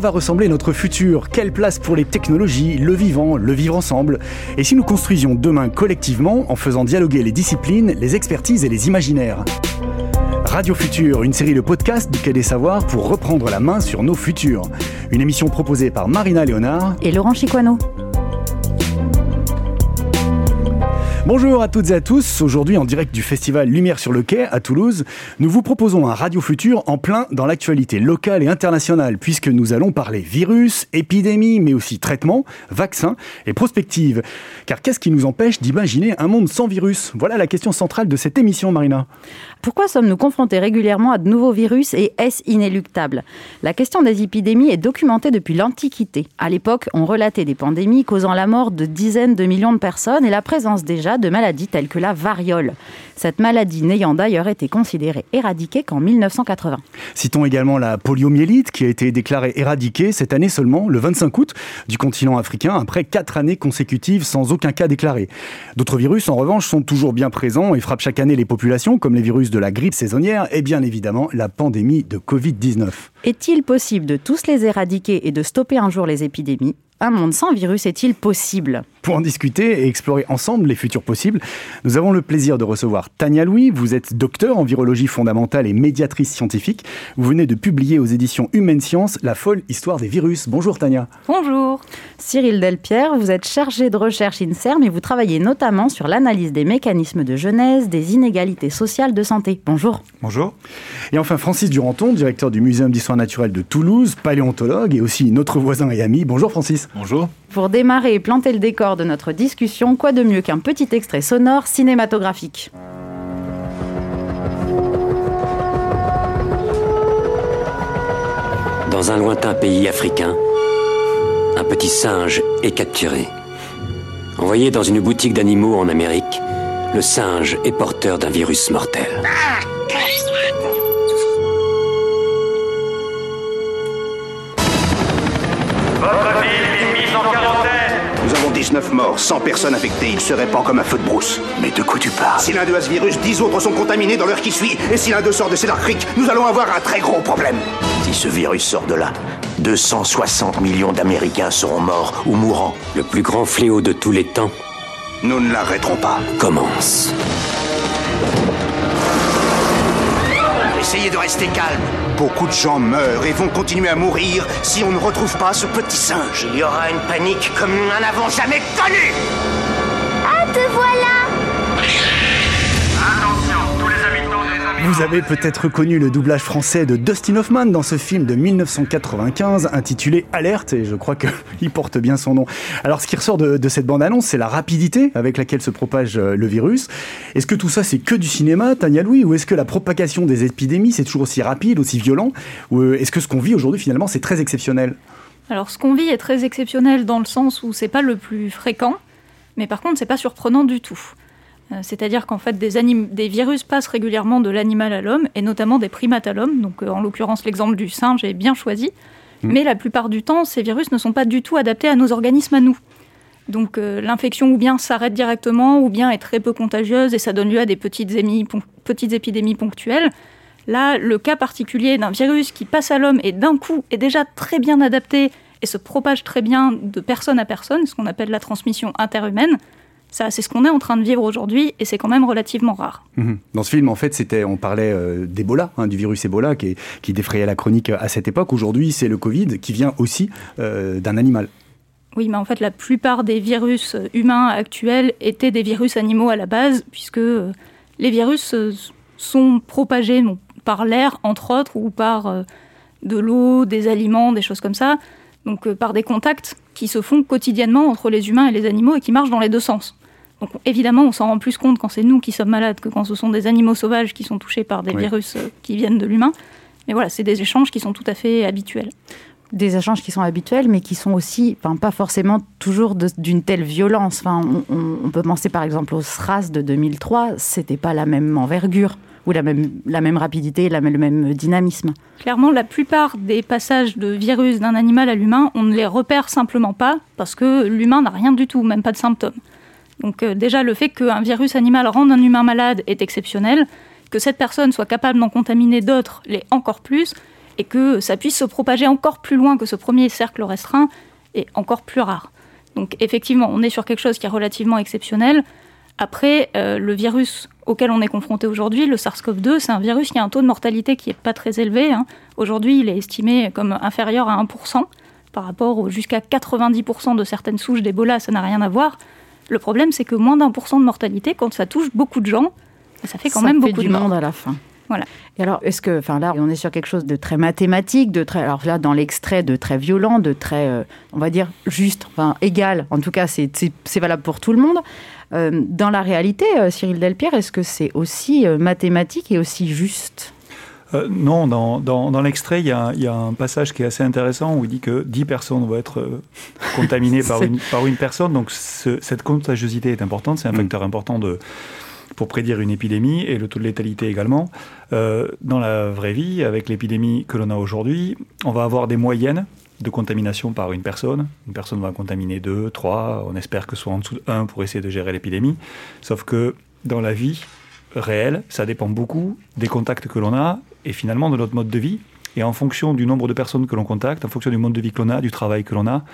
va ressembler notre futur Quelle place pour les technologies, le vivant, le vivre ensemble? Et si nous construisions demain collectivement en faisant dialoguer les disciplines, les expertises et les imaginaires? Radio Futur, une série de podcasts du Quai des Savoirs pour reprendre la main sur nos futurs. Une émission proposée par Marina Léonard et Laurent Chiquano. Bonjour à toutes et à tous. Aujourd'hui, en direct du festival Lumière sur le Quai à Toulouse, nous vous proposons un Radio Futur en plein dans l'actualité locale et internationale, puisque nous allons parler virus, épidémie, mais aussi traitement, vaccins et prospective. Car qu'est-ce qui nous empêche d'imaginer un monde sans virus? Voilà la question centrale de cette émission, Marina. Pourquoi sommes-nous confrontés régulièrement à de nouveaux virus et est-ce inéluctable? La question des épidémies est documentée depuis l'Antiquité. À l'époque, on relatait des pandémies causant la mort de dizaines de millions de personnes et la présence déjà de maladies telles que la variole. Cette maladie n'ayant d'ailleurs été considérée éradiquée qu'en 1980. Citons également la poliomyélite qui a été déclarée éradiquée cette année seulement, le 25 août, du continent africain, après quatre années consécutives sans aucun cas déclaré. D'autres virus, en revanche, sont toujours bien présents et frappent chaque année les populations, comme les virus de la grippe saisonnière et bien évidemment la pandémie de Covid-19. Est-il possible de tous les éradiquer et de stopper un jour les épidémies? Un monde sans virus est-il possible Pour en discuter et explorer ensemble les futurs possibles, nous avons le plaisir de recevoir Tania Louis. Vous êtes docteur en virologie fondamentale et médiatrice scientifique. Vous venez de publier aux éditions Humaine Science La folle histoire des virus. Bonjour Tania. Bonjour. Cyril Delpierre, vous êtes chargé de recherche INSERM et vous travaillez notamment sur l'analyse des mécanismes de genèse des inégalités sociales de santé. Bonjour. Bonjour. Et enfin Francis Duranton, directeur du Muséum d'histoire naturelle de Toulouse, paléontologue et aussi notre voisin et ami. Bonjour Francis. Bonjour. Pour démarrer et planter le décor de notre discussion, quoi de mieux qu'un petit extrait sonore cinématographique? Dans un lointain pays africain, un petit singe est capturé. Envoyé dans une boutique d'animaux en Amérique, le singe est porteur d'un virus mortel. 19 morts, 100 personnes infectées. Il se répand comme un feu de brousse. Mais de quoi tu parles? Si l'un d'eux a ce virus, 10 autres sont contaminés dans l'heure qui suit. Et si l'un d'eux sort de Cedar Creek, nous allons avoir un très gros problème. Si ce virus sort de là, 260 millions d'Américains seront morts ou mourants. Le plus grand fléau de tous les temps. Nous ne l'arrêterons pas. Commence. Essayez de rester calme. Beaucoup de gens meurent et vont continuer à mourir si on ne retrouve pas ce petit singe. Il y aura une panique comme nous n'en avons jamais connue Ah, te voilà Vous avez peut-être reconnu le doublage français de Dustin Hoffman dans ce film de 1995 intitulé Alerte, et je crois qu'il porte bien son nom. Alors ce qui ressort de, de cette bande-annonce, c'est la rapidité avec laquelle se propage euh, le virus. Est-ce que tout ça, c'est que du cinéma, Tania Louis, ou est-ce que la propagation des épidémies, c'est toujours aussi rapide, aussi violent, ou euh, est-ce que ce qu'on vit aujourd'hui, finalement, c'est très exceptionnel? Alors, ce qu'on vit est très exceptionnel dans le sens où c'est pas le plus fréquent, mais par contre, c'est pas surprenant du tout. Euh, C'est-à-dire qu'en fait, des, virus passent régulièrement de l'animal à l'homme, et notamment des primates à l'homme. Donc, euh, en l'occurrence, l'exemple du singe est bien choisi. Mais la plupart du temps, ces virus ne sont pas du tout adaptés à nos organismes à nous. Donc, euh, l'infection ou bien s'arrête directement, ou bien est très peu contagieuse, et ça donne lieu à des petites épidémies ponctuelles. Là, le cas particulier d'un virus qui passe à l'homme et d'un coup est déjà très bien adapté et se propage très bien de personne à personne, ce qu'on appelle la transmission interhumaine, ça, c'est ce qu'on est en train de vivre aujourd'hui et c'est quand même relativement rare. Mhm. Dans ce film, en fait, c'était, on parlait euh, d'Ebola, hein, du virus Ebola qui, qui défrayait la chronique à cette époque. Aujourd'hui, c'est le Covid qui vient aussi euh, d'un animal. Oui, mais en fait, la plupart des virus euh, humains actuels étaient des virus animaux à la base, puisque euh, les virus euh, sont propagés par l'air, entre autres, ou par euh, de l'eau, des aliments, des choses comme ça. Donc, euh, par des contacts qui se font quotidiennement entre les humains et les animaux et qui marchent dans les deux sens. Donc, évidemment, on s'en rend plus compte quand c'est nous qui sommes malades que quand ce sont des animaux sauvages qui sont touchés par des Oui. virus euh, qui viennent de l'humain. Mais voilà, c'est des échanges qui sont tout à fait habituels. des échanges qui sont habituels, mais qui sont aussi, enfin, pas forcément toujours d'une telle violence. Enfin, on, on- on peut penser par exemple au SRAS de 2003, c'était pas la même envergure ou la même, la même rapidité, la même, le même dynamisme. Clairement, la plupart des passages de virus d'un animal à l'humain, on ne les repère simplement pas parce que l'humain n'a rien du tout, même pas de symptômes. Donc euh, déjà, le fait qu'un virus animal rende un humain malade est exceptionnel, que cette personne soit capable d'en contaminer d'autres l'est encore plus, et que ça puisse se propager encore plus loin que ce premier cercle restreint est encore plus rare. Donc effectivement, on est sur quelque chose qui est relativement exceptionnel. Après, euh, le virus auquel on est confronté aujourd'hui, le SARS-CoV-2, c'est un virus qui a un taux de mortalité qui n'est pas très élevé. Hein. Aujourd'hui, il est estimé comme inférieur à 1% par rapport jusqu'à 90% de certaines souches d'Ebola, ça n'a rien à voir. Le problème, c'est que moins d'un pour cent de mortalité, quand ça touche beaucoup de gens, ça fait quand même beaucoup de monde à la fin. Voilà. Et alors, est-ce que, enfin là, on est sur quelque chose de très mathématique, de très, alors là, dans l'extrait, de très violent, de très, euh, on va dire, juste, enfin égal. En tout cas, c'est valable pour tout le monde. Euh, dans la réalité, euh, Cyril Delpierre, est-ce que c'est aussi mathématique et aussi juste? Non, dans, dans, l'extrait, il y, y, a un passage qui est assez intéressant où il dit que 10 personnes vont être contaminées par, une, par une personne. Donc cette contagiosité est importante, c'est un mm. facteur important de, pour prédire une épidémie et le taux de létalité également. Euh, dans la vraie vie, avec l'épidémie que l'on a aujourd'hui, on va avoir des moyennes de contamination par une personne. Une personne va contaminer deux, trois, on espère que ce soit en dessous de 1 pour essayer de gérer l'épidémie. Sauf que dans la vie réelle, ça dépend beaucoup des contacts que l'on a et finalement de notre mode de vie. Et en fonction du nombre de personnes que l'on contacte, en fonction du mode de vie que l'on a, du travail que l'on a,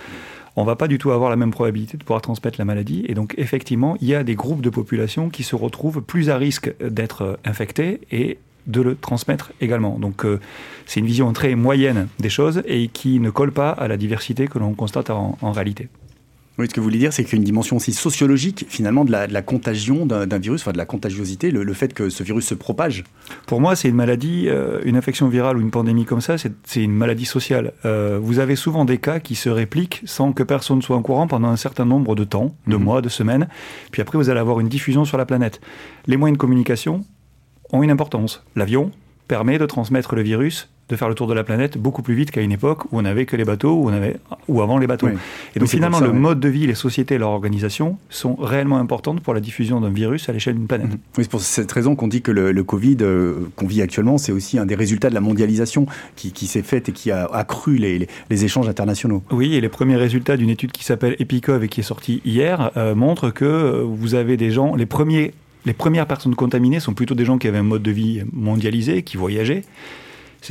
on va pas du tout avoir la même probabilité de pouvoir transmettre la maladie. Et donc, effectivement, il y a des groupes de population qui se retrouvent plus à risque d'être infectés et de le transmettre également. Donc euh, c'est une vision très moyenne des choses et qui ne colle pas à la diversité que l'on constate en réalité. Oui, ce que vous voulez dire, c'est qu'il y a une dimension aussi sociologique, finalement, de la, contagion d'un virus, enfin de la contagiosité, le, fait que ce virus se propage. Pour moi, c'est une maladie, euh, une infection virale ou une pandémie comme ça, c'est une maladie sociale. Euh, vous avez souvent des cas qui se répliquent sans que personne soit au courant pendant un certain nombre de temps, de mhm. mois, de semaines. Puis après, vous allez avoir une diffusion sur la planète. Les moyens de communication ont une importance. L'avion permet de transmettre le virus de faire le tour de la planète beaucoup plus vite qu'à une époque où on n'avait que les bateaux, où on avait, ou avant les bateaux. Et donc finalement, le mode de vie, les sociétés et leur organisation sont réellement importantes pour la diffusion d'un virus à l'échelle d'une planète. Mhm. Oui, c'est pour cette raison qu'on dit que le, Covid euh, qu'on vit actuellement, c'est aussi un des résultats de la mondialisation qui, s'est faite et qui a accru les, les, échanges internationaux. Oui, et les premiers résultats d'une étude qui s'appelle EPICOV et qui est sortie hier euh, montrent que euh, vous avez des gens, les premiers les premières personnes contaminées sont plutôt des gens qui avaient un mode de vie mondialisé, qui voyageaient,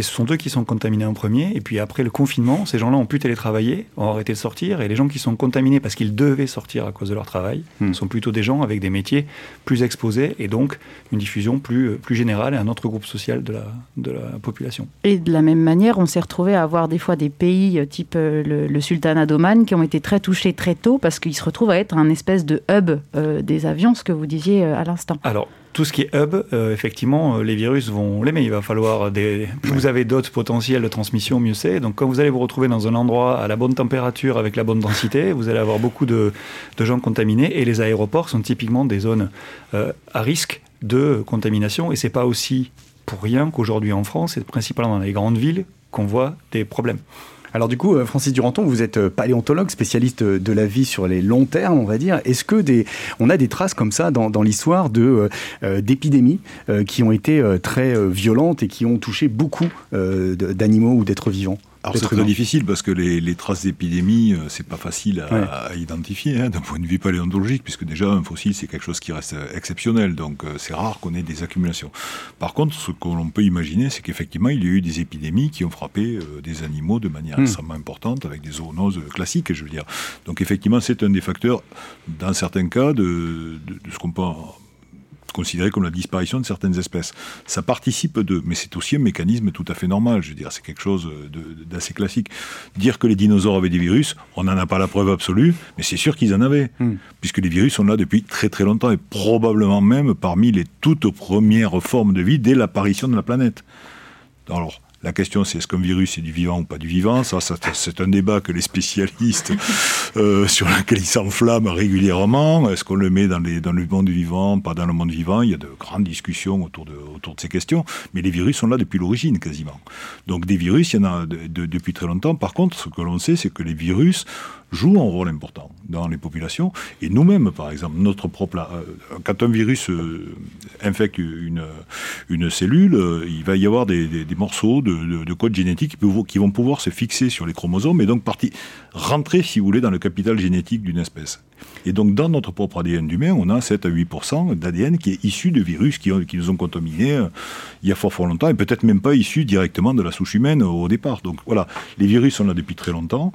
ce sont eux qui sont contaminés en premier. Et puis après le confinement, ces gens-là ont pu télétravailler, ont arrêté de sortir. Et les gens qui sont contaminés parce qu'ils devaient sortir à cause de leur travail hmm. sont plutôt des gens avec des métiers plus exposés et donc une diffusion plus, euh, plus générale et un autre groupe social de la, de la population. Et de la même manière, on s'est retrouvé à avoir des fois des pays euh, type euh, le, Sultanat d'Oman qui ont été très touchés très tôt parce qu'ils se retrouvent à être un espèce de hub des avions, ce que vous disiez à l'instant. Alors, tout ce qui est hub, euh, effectivement, euh, les virus vont l'aimer. Il va falloir des. Plus vous avez d'autres potentiels de transmission, mieux c'est. Donc, quand vous allez vous retrouver dans un endroit à la bonne température, avec la bonne densité, vous allez avoir beaucoup de, gens contaminés. Et les aéroports sont typiquement des zones euh, à risque de contamination. Et c'est pas aussi pour rien qu'aujourd'hui en France, c'est principalement dans les grandes villes qu'on voit des problèmes. Alors du coup, euh, Francis Duranton, vous êtes euh, paléontologue, spécialiste euh, de la vie sur les longs termes, on va dire. Est-ce que des, on a des traces comme ça dans, l'histoire de d'épidémies qui ont été très violentes et qui ont touché beaucoup d'animaux ou d'êtres vivants? C'est très difficile parce que les, traces d'épidémie, euh, c'est pas facile à, identifier hein, d'un point de vue paléontologique, puisque déjà un fossile c'est quelque chose qui reste exceptionnel, donc euh, c'est rare qu'on ait des accumulations. Par contre, ce que l'on peut imaginer, c'est qu'effectivement il y a eu des épidémies qui ont frappé euh, des animaux de manière hmm. extrêmement importante, avec des zoonoses classiques, je veux dire. Donc effectivement, c'est un des facteurs, dans certains cas, de, de ce qu'on peut considéré comme la disparition de certaines espèces. Ça participe de, mais c'est aussi un mécanisme tout à fait normal. Je veux dire, c'est quelque chose d'assez classique. Dire que les dinosaures avaient des virus, on n'en a pas la preuve absolue, mais c'est sûr qu'ils en avaient, hmm. puisque les virus sont là depuis très très longtemps et probablement même parmi les toutes premières formes de vie dès l'apparition de la planète. Alors, la question, c'est est-ce qu'un virus est du vivant ou pas du vivant? Ça, c'est un débat que les spécialistes, euh, sur lequel ils s'enflamment régulièrement. Est-ce qu'on le met dans, le monde vivant, pas dans le monde vivant? Il y a de grandes discussions autour de ces questions. Mais les virus sont là depuis l'origine, quasiment. Donc des virus, il y en a depuis très longtemps. Par contre, ce que l'on sait, c'est que les virus joue un rôle important dans les populations. Et nous-mêmes, par exemple, notre propre. Euh, quand un virus euh, infecte une, une cellule, euh, il va y avoir des, morceaux de, de, code génétique qui, vont pouvoir se fixer sur les chromosomes et donc partir, rentrer, si vous voulez, dans le capital génétique d'une espèce. Et donc, dans notre propre ADN d'humain, on a 7 à 8 d'ADN qui est issu de virus qui, qui, nous ont contaminés il y a fort, fort longtemps, et peut-être même pas issu directement de la souche humaine au départ. Donc voilà, les virus sont là depuis très longtemps.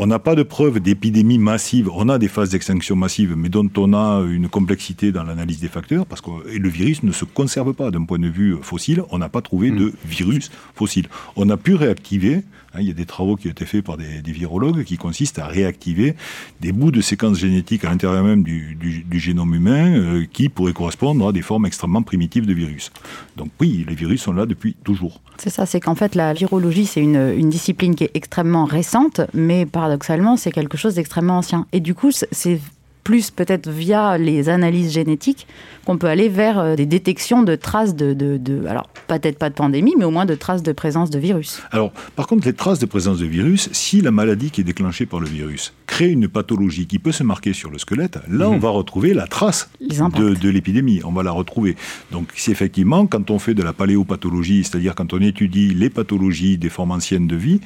On n'a pas de preuves d'épidémie massive. On a des phases d'extinction massive, mais dont on a une complexité dans l'analyse des facteurs, parce que le virus ne se conserve pas d'un point de vue fossile. On n'a pas trouvé de mm. virus fossile. On a pu réactiver il y a des travaux qui ont été faits par des, virologues qui consistent à réactiver des bouts de séquences génétiques à l'intérieur même du, génome humain euh, qui pourraient correspondre à des formes extrêmement primitives de virus. Donc oui, les virus sont là depuis toujours. C'est ça, c'est qu'en fait la virologie c'est une, une, discipline qui est extrêmement récente, mais paradoxalement c'est quelque chose d'extrêmement ancien. Et du coup c'est plus peut-être via les analyses génétiques qu'on peut aller vers euh, des détections de traces de, de, alors peut-être pas de pandémie, mais au moins de traces de présence de virus. Alors, par contre, les traces de présence de virus, si la maladie qui est déclenchée par le virus crée une pathologie qui peut se marquer sur le squelette, là, on mhm. va retrouver la trace de, de l'épidémie. On va la retrouver. Donc, si effectivement, quand on fait de la paléopathologie, c'est-à-dire quand on étudie les pathologies des formes anciennes de vie,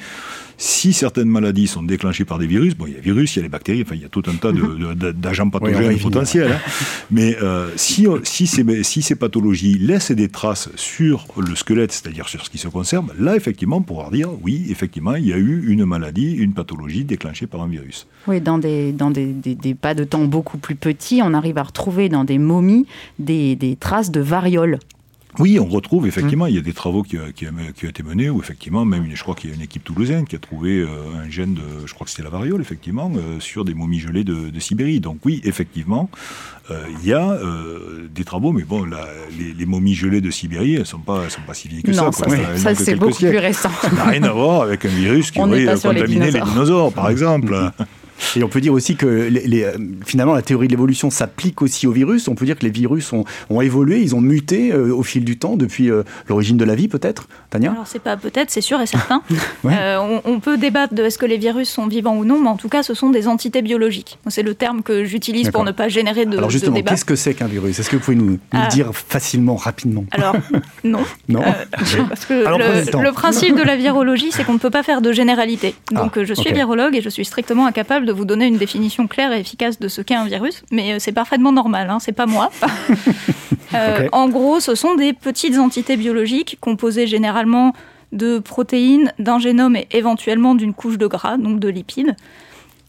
si certaines maladies sont déclenchées par des virus, bon, il y a des virus, il y a les bactéries, enfin, il y a tout un tas d'agents pathogènes potentiels. Hein. Mais euh, si, si, ces, si ces pathologies laissent des traces sur le squelette, c'est-à-dire sur ce qui se conserve, là, effectivement, on pourra dire, oui, effectivement, il y a eu une maladie, une pathologie déclenchée par un virus. Oui, dans des, dans des, des, pas de temps beaucoup plus petits, on arrive à retrouver dans des momies des, des traces de variole. Oui, on retrouve effectivement, il y a des travaux qui, qui, qui ont été menés où effectivement, même je crois qu'il y a une équipe toulousaine qui a trouvé euh, un gène de, je crois que c'était la variole effectivement, euh, sur des momies gelées de, Sibérie. Donc oui, effectivement, euh, il y a des travaux, mais bon, les, momies gelées de Sibérie, elles sont pas, sont pas si vieilles que ça. ça, ça c'est beaucoup plus récent. Ça n'a rien à voir avec un virus qui aurait contaminé les dinosaures, par exemple. Et on peut dire aussi que les, euh, finalement la théorie de l'évolution s'applique aussi aux virus. On peut dire que les virus ont, ont évolué, ils ont muté euh, au fil du temps depuis euh, l'origine de la vie peut-être, Tania? Alors c'est pas peut-être, c'est sûr et certain. on, peut débattre de est-ce que les virus sont vivants ou non, mais en tout cas ce sont des entités biologiques. C'est le terme que j'utilise pour ne pas générer de Alors justement, qu'est-ce que c'est qu'un virus? Est-ce que vous pouvez nous, ah. dire facilement, rapidement? Alors non. non? parce que le, principe de la virologie, c'est qu'on ne peut pas faire de généralité. Ah, Donc je suis virologue et je suis strictement incapable de vous donner une définition claire et efficace de ce qu'est un virus, mais euh, c'est parfaitement normal, hein, c'est pas moi. Euh, en gros, ce sont des petites entités biologiques composées généralement de protéines, d'un génome et éventuellement d'une couche de gras, donc de lipides,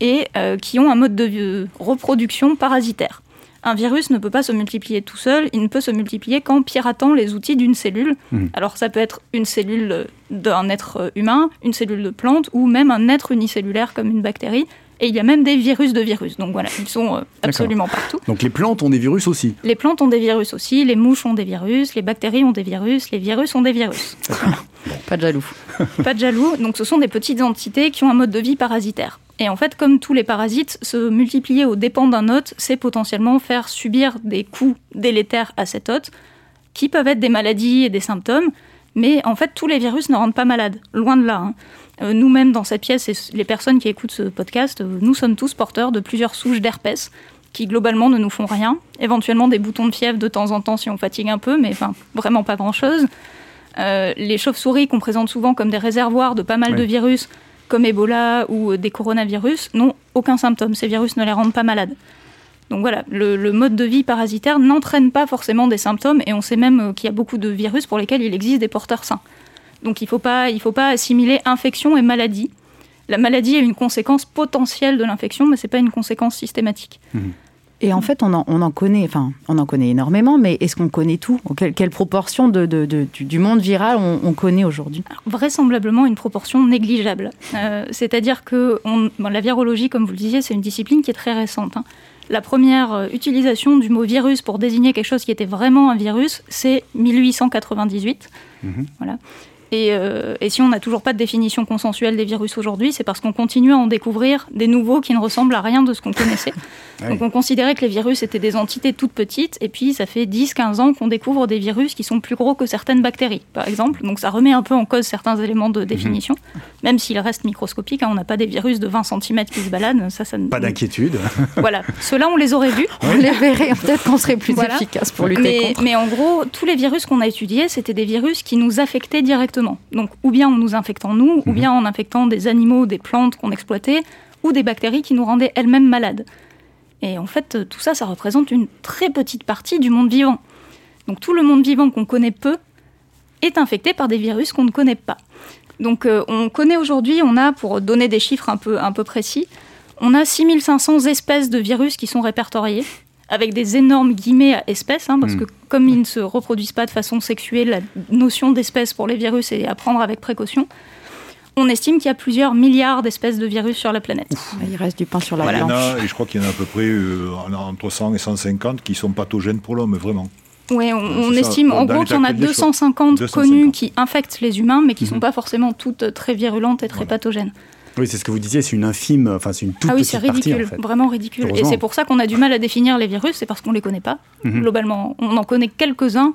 et euh, qui ont un mode de reproduction parasitaire. Un virus ne peut pas se multiplier tout seul, il ne peut se multiplier qu'en piratant les outils d'une cellule. Mmh. Alors ça peut être une cellule d'un être humain, une cellule de plante, ou même un être unicellulaire comme une bactérie, et il y a même des virus de virus. Donc voilà, ils sont euh, absolument partout. Donc les plantes ont des virus aussi Les plantes ont des virus aussi, les mouches ont des virus, les bactéries ont des virus, les virus ont des virus. Pas de jaloux. Pas de jaloux. Donc ce sont des petites entités qui ont un mode de vie parasitaire. Et en fait, comme tous les parasites, se multiplier aux dépens d'un hôte, c'est potentiellement faire subir des coups délétères à cet hôte, qui peuvent être des maladies et des symptômes. Mais en fait, tous les virus ne rendent pas malades. Loin de là. Hein. Euh, nous-mêmes, dans cette pièce, et les personnes qui écoutent ce podcast, euh, nous sommes tous porteurs de plusieurs souches d'herpès qui globalement ne nous font rien. Éventuellement des boutons de fièvre de temps en temps si on fatigue un peu, mais enfin vraiment pas grand-chose. Euh, les chauves-souris qu'on présente souvent comme des réservoirs de pas mal de virus, comme Ebola ou des coronavirus, n'ont aucun symptôme. Ces virus ne les rendent pas malades. Donc voilà, le mode de vie parasitaire n'entraîne pas forcément des symptômes et on sait même qu'il y a beaucoup de virus pour lesquels il existe des porteurs sains. Donc il ne faut, pas, faut pas assimiler infection et maladie. La maladie est une conséquence potentielle de l'infection, mais ce n'est pas une conséquence systématique. Mhm. Et en fait, on en, on en, connaît, enfin, on en connaît énormément, mais est-ce qu'on connaît tout? Quelle, proportion de, du, monde viral on, connaît aujourd'hui? Vraisemblablement une proportion négligeable. Euh, c'est-à-dire que la virologie, comme vous le disiez, c'est une discipline qui est très récente. Hein. La première euh, utilisation du mot virus pour désigner quelque chose qui était vraiment un virus, c'est 1898. Mhm. Voilà. Euh, et, si on n'a toujours pas de définition consensuelle des virus aujourd'hui, c'est parce qu'on continue à en découvrir des nouveaux qui ne ressemblent à rien de ce qu'on connaissait. Donc on considérait que les virus étaient des entités toutes petites, et puis ça fait 10-15 ans qu'on découvre des virus qui sont plus gros que certaines bactéries, par exemple. Donc ça remet un peu en cause certains éléments de définition, mhm. même s'ils restent microscopiques. Hein, on n'a pas des virus de 20 cm qui se baladent. Ça, ça pas d'inquiétude. voilà. Ceux-là, on les aurait vus. On les verrait. Peut-être qu'on serait plus efficace pour lutter mais, contre. Mais en gros, tous les virus qu'on a étudiés, c'était des virus qui nous affectaient directement. Donc, ou bien en nous infectant nous, ou mhm. bien en infectant des animaux, des plantes qu'on exploitait, ou des bactéries qui nous rendaient elles-mêmes malades. Et en fait, tout ça, ça représente une très petite partie du monde vivant. Donc tout le monde vivant qu'on connaît peu est infecté par des virus qu'on ne connaît pas. Donc euh, on connaît aujourd'hui, on a, pour donner des chiffres un peu, un peu précis, on a 6500 espèces de virus qui sont répertoriées, avec des énormes guillemets à espèces, hein, parce hmm. que comme ils ne se reproduisent pas de façon sexuelle, la notion d'espèce pour les virus est à prendre avec précaution. On estime qu'il y a plusieurs milliards d'espèces de virus sur la planète. Il reste du pain sur la voilà. planche. et je crois qu'il y en a à peu près euh, entre 100 et 150 qui sont pathogènes pour l'homme, vraiment. Oui, on, estime en gros qu'il y en a 250, connues qui infectent les humains, mais qui ne sont mhm. pas forcément toutes très virulentes et très pathogènes. Oui, c'est ce que vous disiez, c'est une infime, enfin c'est une toute ah oui, petite partie. Ah oui, c'est ridicule, vraiment ridicule. Et c'est pour ça qu'on a du mal à définir les virus, c'est parce qu'on ne les connaît pas. Mhm. Globalement, on en connaît quelques-uns,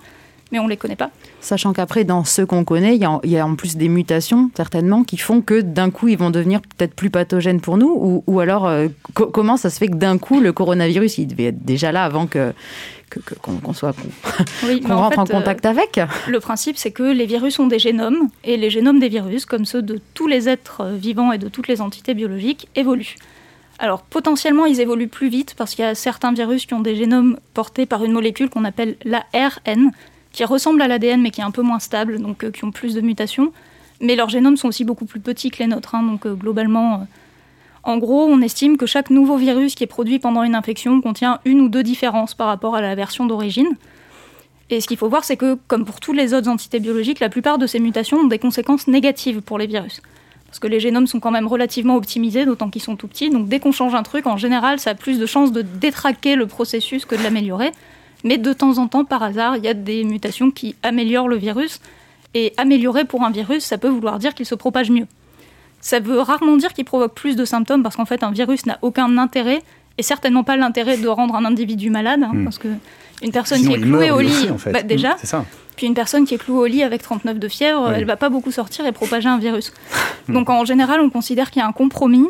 mais on ne les connaît pas. Sachant qu'après, dans ceux qu'on connaît, il y, a en plus des mutations, certainement, qui font que d'un coup, ils vont devenir peut-être plus pathogènes pour nous. Ou, alors, euh, comment ça se fait que d'un coup, le coronavirus, il devait être déjà là avant que qu'on soit qu'on rentre en contact euh, avec. Le principe, c'est que les virus ont des génomes et les génomes des virus, comme ceux de tous les êtres euh, vivants et de toutes les entités biologiques, évoluent. Alors potentiellement, ils évoluent plus vite parce qu'il y a certains virus qui ont des génomes portés par une molécule qu'on appelle l'ARN, qui ressemble à l'ADN mais qui est un peu moins stable, donc euh, qui ont plus de mutations. Mais leurs génomes sont aussi beaucoup plus petits que les nôtres, hein, donc euh, globalement, euh, en gros, on estime que chaque nouveau virus qui est produit pendant une infection contient une ou deux différences par rapport à la version d'origine. Et ce qu'il faut voir, c'est que, comme pour toutes les autres entités biologiques, la plupart de ces mutations ont des conséquences négatives pour les virus. Parce que les génomes sont quand même relativement optimisés, d'autant qu'ils sont tout petits. Donc dès qu'on change un truc, en général, ça a plus de chances de détraquer le processus que de l'améliorer. Mais de temps en temps, par hasard, il y a des mutations qui améliorent le virus. Et améliorer pour un virus, ça peut vouloir dire qu'il se propage mieux. Ça veut rarement dire qu'il provoque plus de symptômes, parce qu'en fait, un virus n'a aucun intérêt, et certainement pas l'intérêt de rendre un individu malade, hein, hmm. parce que une personne qui est clouée au lit, bah, déjà, puis une personne qui est clouée au lit avec 39 de fièvre, elle va pas beaucoup sortir et propager un virus. Donc en général, on considère qu'il y a un compromis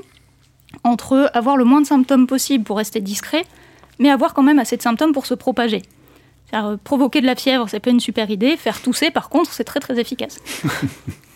entre avoir le moins de symptômes possible pour rester discret, mais avoir quand même assez de symptômes pour se propager. Euh, provoquer de la fièvre, c'est pas une super idée. Faire tousser, par contre, c'est très très efficace.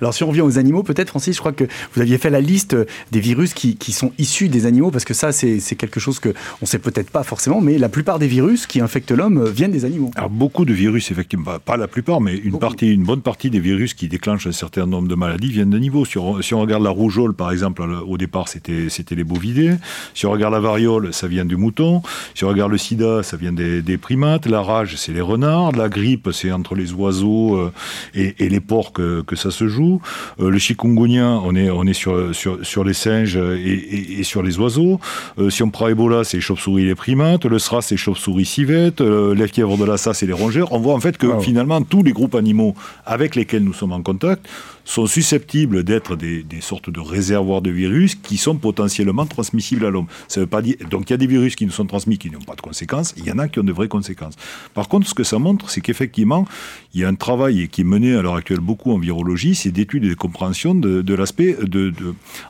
Alors si on revient aux animaux, peut-être Francis, je crois que vous aviez fait la liste des virus qui, sont issus des animaux, parce que ça c'est quelque chose qu'on ne sait peut-être pas forcément, mais la plupart des virus qui infectent l'homme viennent des animaux. Alors beaucoup de virus, effectivement, pas la plupart, mais une, partie, une bonne partie des virus qui déclenchent un certain nombre de maladies viennent d'animaux. Si si on regarde la rougeole, par exemple, au départ c'était les bovidés. Si on regarde la variole, ça vient du mouton. Si on regarde le sida, ça vient des, primates. La rage, c'est les renards. La grippe, c'est entre les oiseaux euh, et, les porcs que, que ça se joue. Euh, le chikungunya, on est, on est sur, sur, sur les singes et, et, sur les oiseaux. Euh, si on prend Ebola, c'est les chauves-souris et les primates. Le SRAS, c'est les chauves-souris civettes. Euh, la fièvre de Lassa, c'est les rongeurs. On voit en fait que finalement, tous les groupes animaux avec lesquels nous sommes en contact sont susceptibles d'être des, sortes de réservoirs de virus qui sont potentiellement transmissibles à l'homme. Ça veut pas dire donc il y a des virus qui nous sont transmis qui n'ont pas de conséquences, il y en a qui ont de vraies conséquences. Par contre, ce que ça montre, c'est qu'effectivement, il y a un travail qui est mené à l'heure actuelle beaucoup en virologie, c'est d'études et de compréhension de, l'aspect de,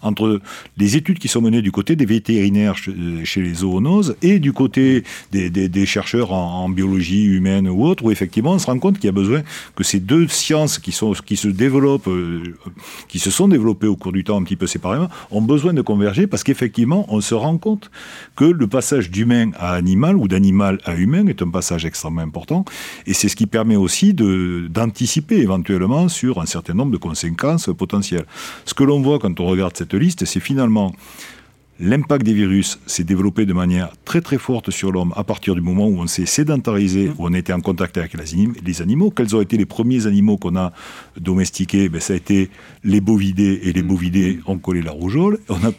entre les études qui sont menées du côté des vétérinaires chez, les zoonoses et du côté des, chercheurs en, biologie humaine ou autre, où effectivement on se rend compte qu'il y a besoin que ces deux sciences qui, sont, qui se développent qui se sont développés au cours du temps un petit peu séparément, ont besoin de converger parce qu'effectivement, on se rend compte que le passage d'humain à animal ou d'animal à humain est un passage extrêmement important. Et c'est ce qui permet aussi d'anticiper éventuellement sur un certain nombre de conséquences potentielles. Ce que l'on voit quand on regarde cette liste, c'est finalement L'impact des virus s'est développé de manière très très forte sur l'homme à partir du moment où on s'est sédentarisé, où on était en contact avec les animaux. Quels ont été les premiers animaux qu'on a domestiqués? Ben, Ça a été les bovidés, et les bovidés ont collé la rougeole. On a,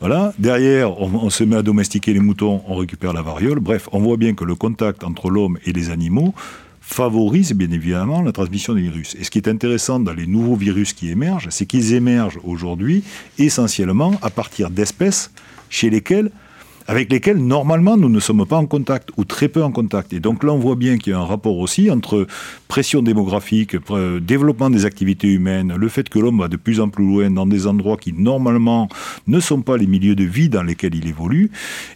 voilà. Derrière, on, on se met à domestiquer les moutons, on récupère la variole. Bref, on voit bien que le contact entre l'homme et les animaux favorise bien évidemment la transmission des virus. Et ce qui est intéressant dans les nouveaux virus qui émergent, c'est qu'ils émergent aujourd'hui essentiellement à partir d'espèces chez lesquelles avec lesquels normalement nous ne sommes pas en contact ou très peu en contact. Et donc là on voit bien qu'il y a un rapport aussi entre pression démographique, développement des activités humaines, le fait que l'homme va de plus en plus loin dans des endroits qui normalement ne sont pas les milieux de vie dans lesquels il évolue,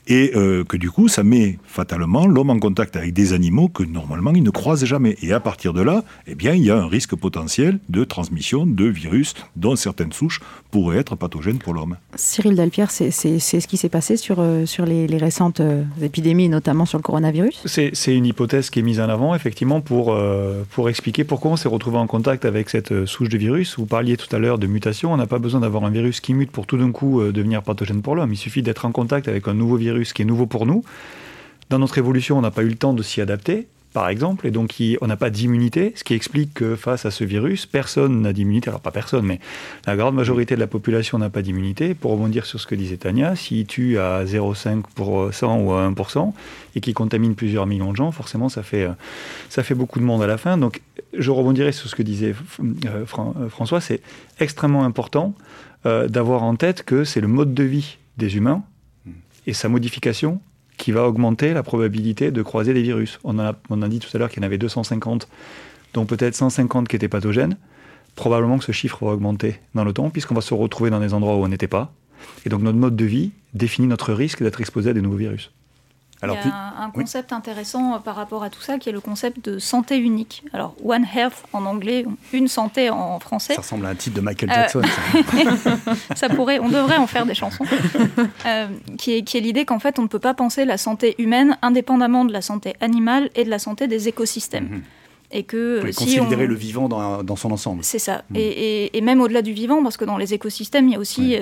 et euh, que du coup ça met fatalement l'homme en contact avec des animaux que normalement il ne croise jamais. Et à partir de là, eh bien il y a un risque potentiel de transmission de virus dont certaines souches pourraient être pathogènes pour l'homme. Cyril Delpierre, c'est ce qui s'est passé sur, euh, sur les, récentes euh, épidémies, notamment sur le coronavirus C'est une hypothèse qui est mise en avant, effectivement, pour, euh, pour expliquer pourquoi on s'est retrouvé en contact avec cette souche de virus. Vous parliez tout à l'heure de mutation. On n'a pas besoin d'avoir un virus qui mute pour tout d'un coup devenir pathogène pour l'homme. Il suffit d'être en contact avec un nouveau virus qui est nouveau pour nous. Dans notre évolution, on n'a pas eu le temps de s'y adapter par exemple, et donc on n'a pas d'immunité, ce qui explique que face à ce virus, personne n'a d'immunité. Alors pas personne, mais la grande majorité de la population n'a pas d'immunité. Pour rebondir sur ce que disait Tania, s'il tue à 0,5% ou à 1% et qui contamine plusieurs millions de gens, forcément ça fait, ça fait beaucoup de monde à la fin. Donc je rebondirai sur ce que disait euh, euh, François, c'est extrêmement important euh, d'avoir en tête que c'est le mode de vie des humains et sa modification qui va augmenter la probabilité de croiser des virus. On a, on a dit tout à l'heure qu'il y en avait 250, dont peut-être 150 qui étaient pathogènes. Probablement que ce chiffre va augmenter dans le temps, puisqu'on va se retrouver dans des endroits où on n'était pas. Et donc notre mode de vie définit notre risque d'être exposé à des nouveaux virus. Alors, Il y a un, concept intéressant euh, par rapport à tout ça qui est le concept de santé unique. Alors, One Health en anglais, une santé en français. Ça ressemble à un titre de Michael Jackson. Euh, ça. pourrait, on devrait en faire des chansons. Euh, qui est, qui est l'idée qu'en fait, on ne peut pas penser la santé humaine indépendamment de la santé animale et de la santé des écosystèmes. Mhm. Et que si considérer le vivant dans, dans son ensemble. C'est ça. Mhm. Et, et, même au-delà du vivant, parce que dans les écosystèmes, il y a aussi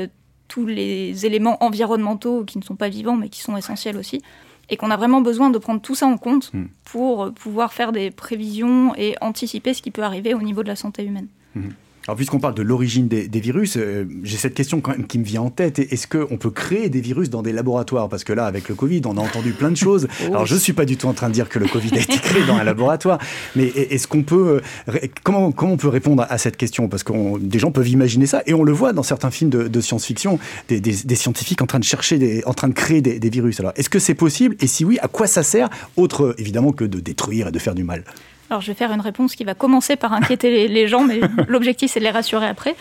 tous les éléments environnementaux qui ne sont pas vivants, mais qui sont essentiels aussi et qu'on a vraiment besoin de prendre tout ça en compte hmm. pour pouvoir faire des prévisions et anticiper ce qui peut arriver au niveau de la santé humaine. Hmm. Alors, puisqu'on parle de l'origine des, virus, euh, j'ai cette question quand même qui me vient en tête. Est-ce qu'on peut créer des virus dans des laboratoires? Parce que là, avec le Covid, on a entendu plein de choses. Oh. Alors, je ne suis pas du tout en train de dire que le Covid a été créé dans un laboratoire, mais est-ce qu'on peut. Euh, comment, comment on peut répondre à cette question? Parce que des gens peuvent imaginer ça, et on le voit dans certains films de, science-fiction, des, scientifiques en train de chercher, des, en train de créer des virus. Alors, est-ce que c'est possible? Et si oui, à quoi ça sert? Autre, évidemment, que de détruire et de faire du mal alors je vais faire une réponse qui va commencer par inquiéter les, gens, mais l'objectif c'est de les rassurer après.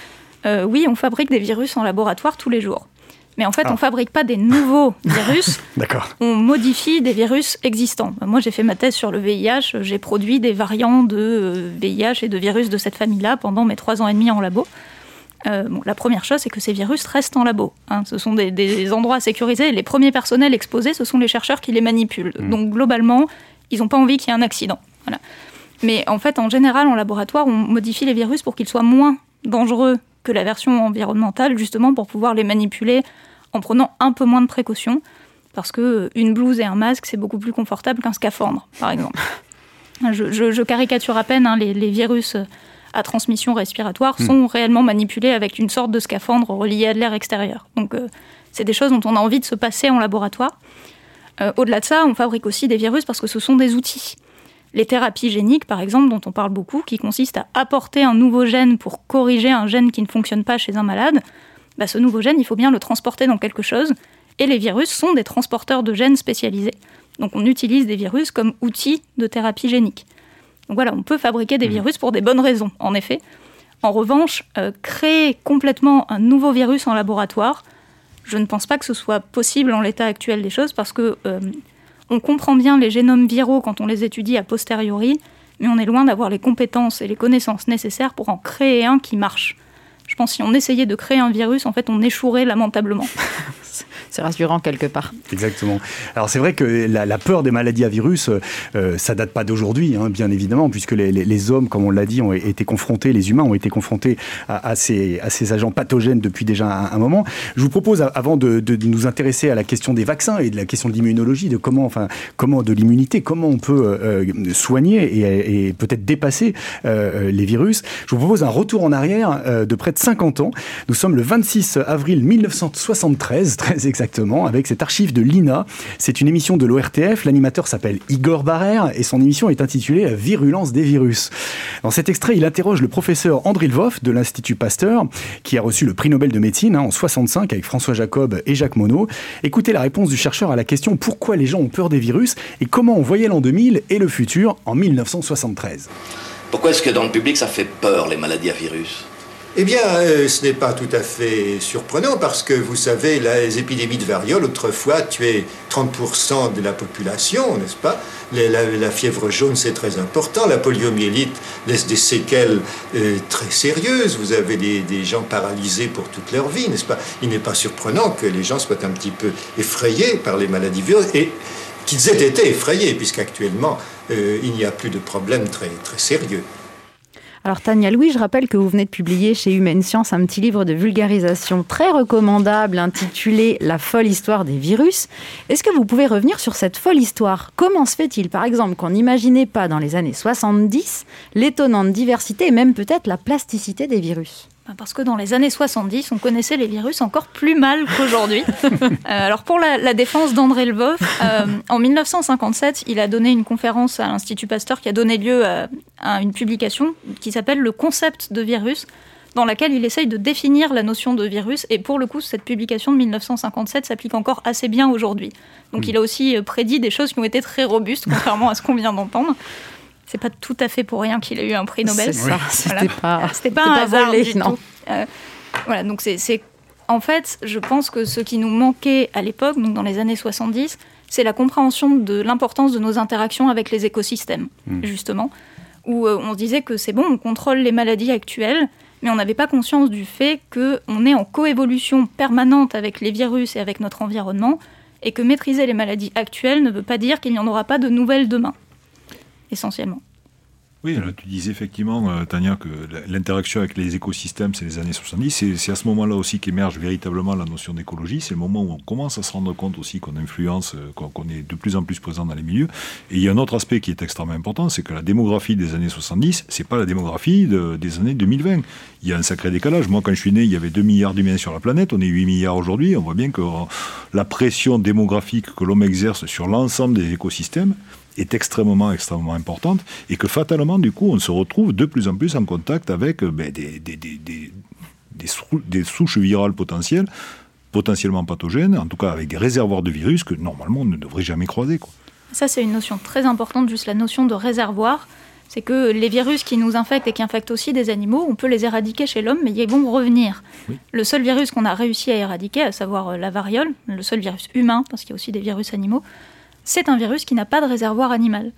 Euh, oui, on fabrique des virus en laboratoire tous les jours. Mais en fait, on ne ah. fabrique pas des nouveaux virus. D'accord. On modifie des virus existants. Moi, j'ai fait ma thèse sur le VIH. J'ai produit des variants de VIH euh, et de virus de cette famille-là pendant mes trois ans et demi en labo. Euh, bon, la première chose, c'est que ces virus restent en labo. Hein. Ce sont des, endroits sécurisés. Les premiers personnels exposés, ce sont les chercheurs qui les manipulent. Hmm. Donc, globalement, ils n'ont pas envie qu'il y ait un accident. Voilà. Mais en fait, en général, en laboratoire, on modifie les virus pour qu'ils soient moins dangereux que la version environnementale, justement pour pouvoir les manipuler en prenant un peu moins de précautions. Parce que euh, une blouse et un masque, c'est beaucoup plus confortable qu'un scaphandre, par exemple. Je, caricature à peine, hein, les, virus à transmission respiratoire hmm. sont réellement manipulés avec une sorte de scaphandre relié à de l'air extérieur. Donc, euh, c'est des choses dont on a envie de se passer en laboratoire. Euh, au-delà de ça, on fabrique aussi des virus parce que ce sont des outils les thérapies géniques, par exemple, dont on parle beaucoup, qui consistent à apporter un nouveau gène pour corriger un gène qui ne fonctionne pas chez un malade, bah, ce nouveau gène, il faut bien le transporter dans quelque chose, et les virus sont des transporteurs de gènes spécialisés. Donc on utilise des virus comme outils de thérapie génique. Donc voilà, on peut fabriquer des mmh. virus pour des bonnes raisons, en effet. En revanche, euh, créer complètement un nouveau virus en laboratoire, je ne pense pas que ce soit possible en l'état actuel des choses parce que euh, on comprend bien les génomes viraux quand on les étudie a posteriori, mais on est loin d'avoir les compétences et les connaissances nécessaires pour en créer un qui marche. Je pense que si on essayait de créer un virus, en fait, on échouerait lamentablement. c'est rassurant quelque part. Exactement. Alors c'est vrai que la, peur des maladies à virus, euh, euh, ça date pas d'aujourd'hui, hein, bien évidemment, puisque les, hommes, comme on l'a dit, ont été confrontés, les humains ont été confrontés à, ces, agents pathogènes depuis déjà un, moment. Je vous propose, avant de, nous intéresser à la question des vaccins et de la question de l'immunologie, de comment, enfin, comment de l'immunité, comment on peut euh, soigner et, et peut-être dépasser les virus, je vous propose un retour en arrière de près de 50 ans. Nous sommes le 26 avril 1973, très exactement exactement, avec cette archive de l'INA. C'est une émission de l'ORTF. L'animateur s'appelle Igor Barrère et son émission est intitulée La virulence des virus. Dans cet extrait, il interroge le professeur André Lvov de l'Institut Pasteur, qui a reçu le prix Nobel de médecine hein, en 65 avec François Jacob et Jacques Monod. Écoutez la réponse du chercheur à la question pourquoi les gens ont peur des virus et comment on voyait l'an 2000 et le futur en 1973. Pourquoi est-ce que dans le public ça fait peur les maladies à virus? Eh bien, euh, ce n'est pas tout à fait surprenant parce que vous savez, les épidémies de variole, autrefois, tuaient 30% de la population, n'est-ce pas? La, fièvre jaune, c'est très important. La poliomyélite laisse des séquelles euh, très sérieuses. Vous avez des, gens paralysés pour toute leur vie, n'est-ce pas? Il n'est pas surprenant que les gens soient un petit peu effrayés par les maladies virales et qu'ils aient été effrayés, puisqu'actuellement, euh, il n'y a plus de problèmes très, très sérieux. Alors Tania Louis, je rappelle que vous venez de publier chez Humaine Science un petit livre de vulgarisation très recommandable intitulé La folle histoire des virus. Est-ce que vous pouvez revenir sur cette folle histoire? Comment se fait-il par exemple qu'on n'imaginait pas dans les années 70 l'étonnante diversité et même peut-être la plasticité des virus? Parce que dans les années 70, on connaissait les virus encore plus mal qu'aujourd'hui. Euh, alors pour la, défense d'André Lvov, euh, en 1957, il a donné une conférence à l'Institut Pasteur qui a donné lieu à, une publication qui s'appelle Le concept de virus, dans laquelle il essaye de définir la notion de virus. Et pour le coup, cette publication de 1957 s'applique encore assez bien aujourd'hui. Donc il a aussi euh, prédit des choses qui ont été très robustes, contrairement à ce qu'on vient d'entendre c'est pas tout à fait pour rien qu'il ait eu un prix Nobel. C'était pas, c'était pas un hasard du non. Tout. Euh, voilà, donc c'est, en fait, je pense que ce qui nous manquait à l'époque, donc dans les années 70, c'est la compréhension de l'importance de nos interactions avec les écosystèmes, hmm. justement, où euh, on disait que c'est bon, on contrôle les maladies actuelles, mais on n'avait pas conscience du fait qu'on est en coévolution permanente avec les virus et avec notre environnement, et que maîtriser les maladies actuelles ne veut pas dire qu'il n'y en aura pas de nouvelles demain essentiellement. Oui, tu disais effectivement, euh, Tania, que l'interaction avec les écosystèmes, c'est les années 70. C'est à ce moment-là aussi qu'émerge véritablement la notion d'écologie. C'est le moment où on commence à se rendre compte aussi qu'on influence, euh, qu'on est de plus en plus présent dans les milieux. Et il y a un autre aspect qui est extrêmement important, c'est que la démographie des années 70, c'est pas la démographie des années 2020. Il y a un sacré décalage. Moi, quand je suis né, il y avait 2 milliards d'humains sur la planète. On est 8 milliards aujourd'hui. On voit bien que euh, la pression démographique que l'homme exerce sur l'ensemble des écosystèmes, est extrêmement, extrêmement importante et que fatalement, du coup, on se retrouve de plus en plus en contact avec euh, ben, des, des, des, des, souches virales potentielles, potentiellement pathogènes, en tout cas avec des réservoirs de virus que normalement on ne devrait jamais croiser. Quoi. Ça, c'est une notion très importante, juste la notion de réservoir. C'est que les virus qui nous infectent et qui infectent aussi des animaux, on peut les éradiquer chez l'homme, mais ils vont revenir. Le seul virus qu'on a réussi à éradiquer, à savoir euh, la variole, le seul virus humain, parce qu'il y a aussi des virus animaux, c'est un virus qui n'a pas de réservoir animal.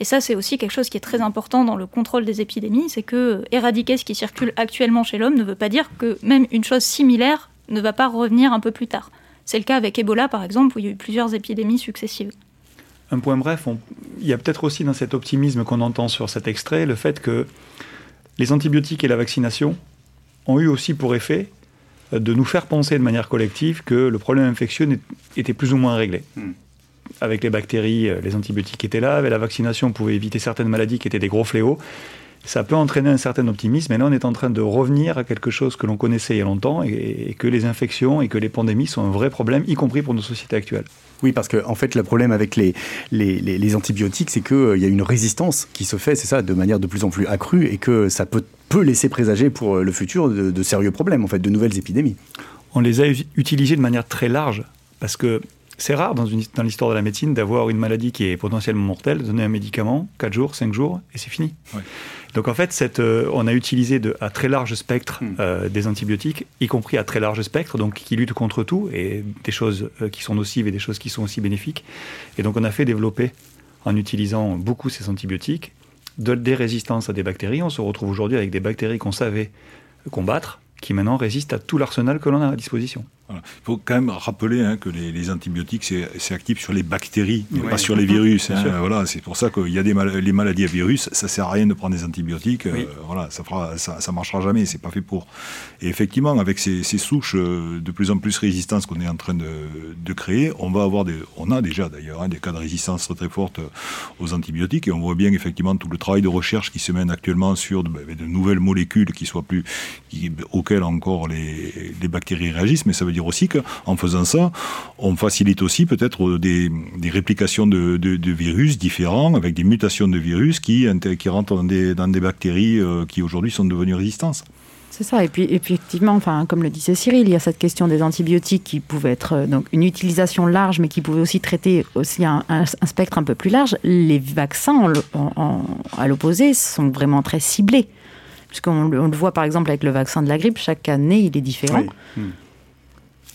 Et ça, c'est aussi quelque chose qui est très important dans le contrôle des épidémies, c'est que éradiquer ce qui circule actuellement chez l'homme ne veut pas dire que même une chose similaire ne va pas revenir un peu plus tard. C'est le cas avec Ebola, par exemple, où il y a eu plusieurs épidémies successives. Un point bref, il y a peut-être aussi dans cet optimisme qu'on entend sur cet extrait le fait que les antibiotiques et la vaccination ont eu aussi pour effet de nous faire penser de manière collective que le problème infectieux était plus ou moins réglé. Hmm avec les bactéries, euh, les antibiotiques étaient là, avec la vaccination, on pouvait éviter certaines maladies qui étaient des gros fléaux. Ça peut entraîner un certain optimisme, mais là on est en train de revenir à quelque chose que l'on connaissait il y a longtemps et, que les infections et que les pandémies sont un vrai problème, y compris pour nos sociétés actuelles. Oui, parce que en fait, le problème avec les, les, antibiotiques, c'est qu'il euh, y a une résistance qui se fait, c'est ça, de manière de plus en plus accrue, et que ça peut, peut laisser présager pour euh, le futur de, de sérieux problèmes, en fait, de nouvelles épidémies. On les a utilisés de manière très large, parce que c'est rare dans, l'histoire de la médecine d'avoir une maladie qui est potentiellement mortelle, donner un médicament, 4 jours, 5 jours, et c'est fini. Donc en fait, cette, euh, on a utilisé de, à très large spectre hmm. euh, des antibiotiques, y compris à très large spectre, donc qui luttent contre tout, et des choses euh, qui sont nocives et des choses qui sont aussi bénéfiques. Et donc on a fait développer, en utilisant beaucoup ces antibiotiques, de, des résistances à des bactéries. On se retrouve aujourd'hui avec des bactéries qu'on savait combattre, qui maintenant résistent à tout l'arsenal que l'on a à disposition. Il faut quand même rappeler hein, que les, antibiotiques, c'est actif sur les bactéries, pas sur les virus. Hein. voilà, c'est pour ça qu'il y a des les maladies à virus, ça sert à rien de prendre des antibiotiques. Euh, voilà, ça fera, ça, ça, marchera jamais. C'est pas fait pour. Et effectivement, avec ces, souches euh, de plus en plus résistantes qu'on est en train de, créer, on va avoir des, on a déjà d'ailleurs hein, des cas de résistance très, très fortes aux antibiotiques, et on voit bien effectivement tout le travail de recherche qui se mène actuellement sur de, nouvelles molécules qui soient plus, auxquelles encore les, les bactéries réagissent, mais ça veut dire dire aussi qu'en faisant ça, on facilite aussi peut-être des, réplications de, virus différents, avec des mutations de virus qui, qui rentrent dans des, dans des bactéries euh, qui aujourd'hui sont devenues résistantes. C'est ça. Et puis, effectivement, enfin, comme le disait Cyril, il y a cette question des antibiotiques qui pouvait être euh, donc une utilisation large, mais qui pouvait aussi traiter aussi un, spectre un peu plus large. Les vaccins, à l'opposé, sont vraiment très ciblés. Puisqu'on on le voit par exemple avec le vaccin de la grippe, chaque année, il est différent. Oui.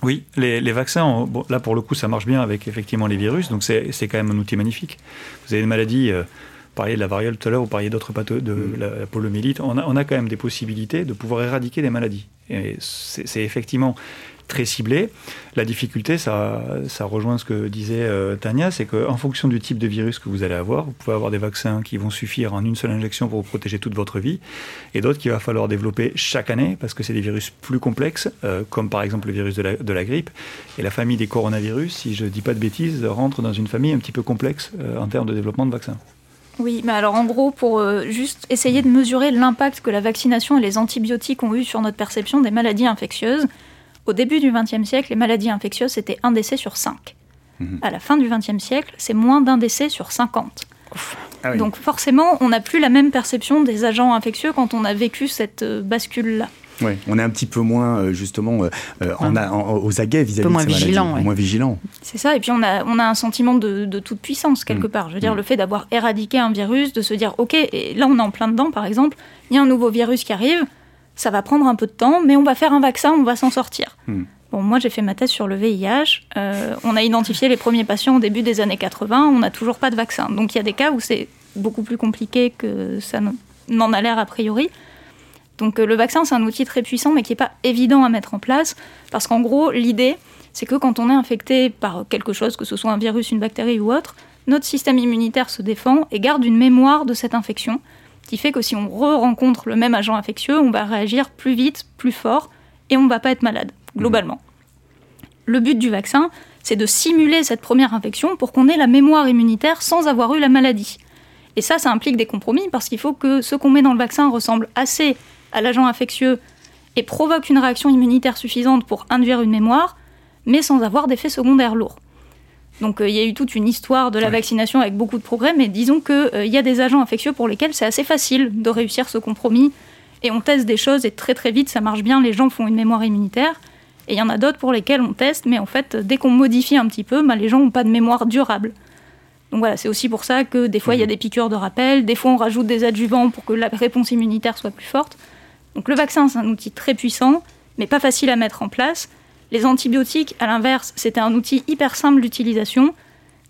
Hmm. les, vaccins, là pour le coup, ça marche bien avec effectivement les virus, donc c'est quand même un outil magnifique. Vous avez une maladie, euh, parliez de la variole tout à l'heure, vous parliez d'autres pathos, de mm. la, poliomyélite. On a, on a, quand même des possibilités de pouvoir éradiquer des maladies. Et c'est effectivement très ciblé. La difficulté, ça, ça rejoint ce que disait euh, Tania, c'est qu'en fonction du type de virus que vous allez avoir, vous pouvez avoir des vaccins qui vont suffire en une seule injection pour vous protéger toute votre vie, et d'autres qu'il va falloir développer chaque année, parce que c'est des virus plus complexes, euh, comme par exemple le virus de la, de la, grippe. Et la famille des coronavirus, si je ne dis pas de bêtises, rentre dans une famille un petit peu complexe euh, en termes de développement de vaccins. Oui, mais alors en gros, pour juste essayer de mesurer l'impact que la vaccination et les antibiotiques ont eu sur notre perception des maladies infectieuses, au début du XXe siècle, les maladies infectieuses, c'était un décès sur cinq. Mhm. À la fin du XXe siècle, c'est moins d'un décès sur 50. Ah Donc forcément, on n'a plus la même perception des agents infectieux quand on a vécu cette euh, bascule-là. Oui, on est un petit peu moins euh, justement euh, en, aux aguets vis-à-vis de ces vigilant, moins vigilant. C'est ça, et puis on a, on a un sentiment de, toute puissance quelque mm. part. Je veux dire, mm. le fait d'avoir éradiqué un virus, de se dire, ok, et là on est en plein dedans par exemple, il y a un nouveau virus qui arrive, ça va prendre un peu de temps, mais on va faire un vaccin, on va s'en sortir. Mm. Bon, moi j'ai fait ma thèse sur le VIH, on a identifié les premiers patients au début des années 80, on n'a toujours pas de vaccin. Donc il y a des cas où c'est beaucoup plus compliqué que ça n'en a l'air a priori. Donc euh, le vaccin, c'est un outil très puissant, mais qui n'est pas évident à mettre en place, parce qu'en gros, l'idée, c'est que quand on est infecté par quelque chose, que ce soit un virus, une bactérie ou autre, notre système immunitaire se défend et garde une mémoire de cette infection, qui fait que si on re-rencontre le même agent infectieux, on va réagir plus vite, plus fort, et on ne va pas être malade, globalement. Le but du vaccin, c'est de simuler cette première infection pour qu'on ait la mémoire immunitaire sans avoir eu la maladie. Et ça, ça implique des compromis parce qu'il faut que ce qu'on met dans le vaccin ressemble assez à l'agent infectieux et provoque une réaction immunitaire suffisante pour induire une mémoire, mais sans avoir d'effets secondaires lourds. Donc euh, il y a eu toute une histoire de la vaccination avec beaucoup de progrès, mais disons qu'il euh, y a des agents infectieux pour lesquels c'est assez facile de réussir ce compromis, et on teste des choses et très très vite ça marche bien, les gens font une mémoire immunitaire, et il y en a d'autres pour lesquels on teste, mais en fait dès qu'on modifie un petit peu, bah, les gens n'ont pas de mémoire durable. Donc voilà, c'est aussi pour ça que des fois il y a mhm. des piqûres de rappel, des fois on rajoute des adjuvants pour que la réponse immunitaire soit plus forte. Donc le vaccin, c'est un outil très puissant, mais pas facile à mettre en place. Les antibiotiques, à l'inverse, c'était un outil hyper simple d'utilisation,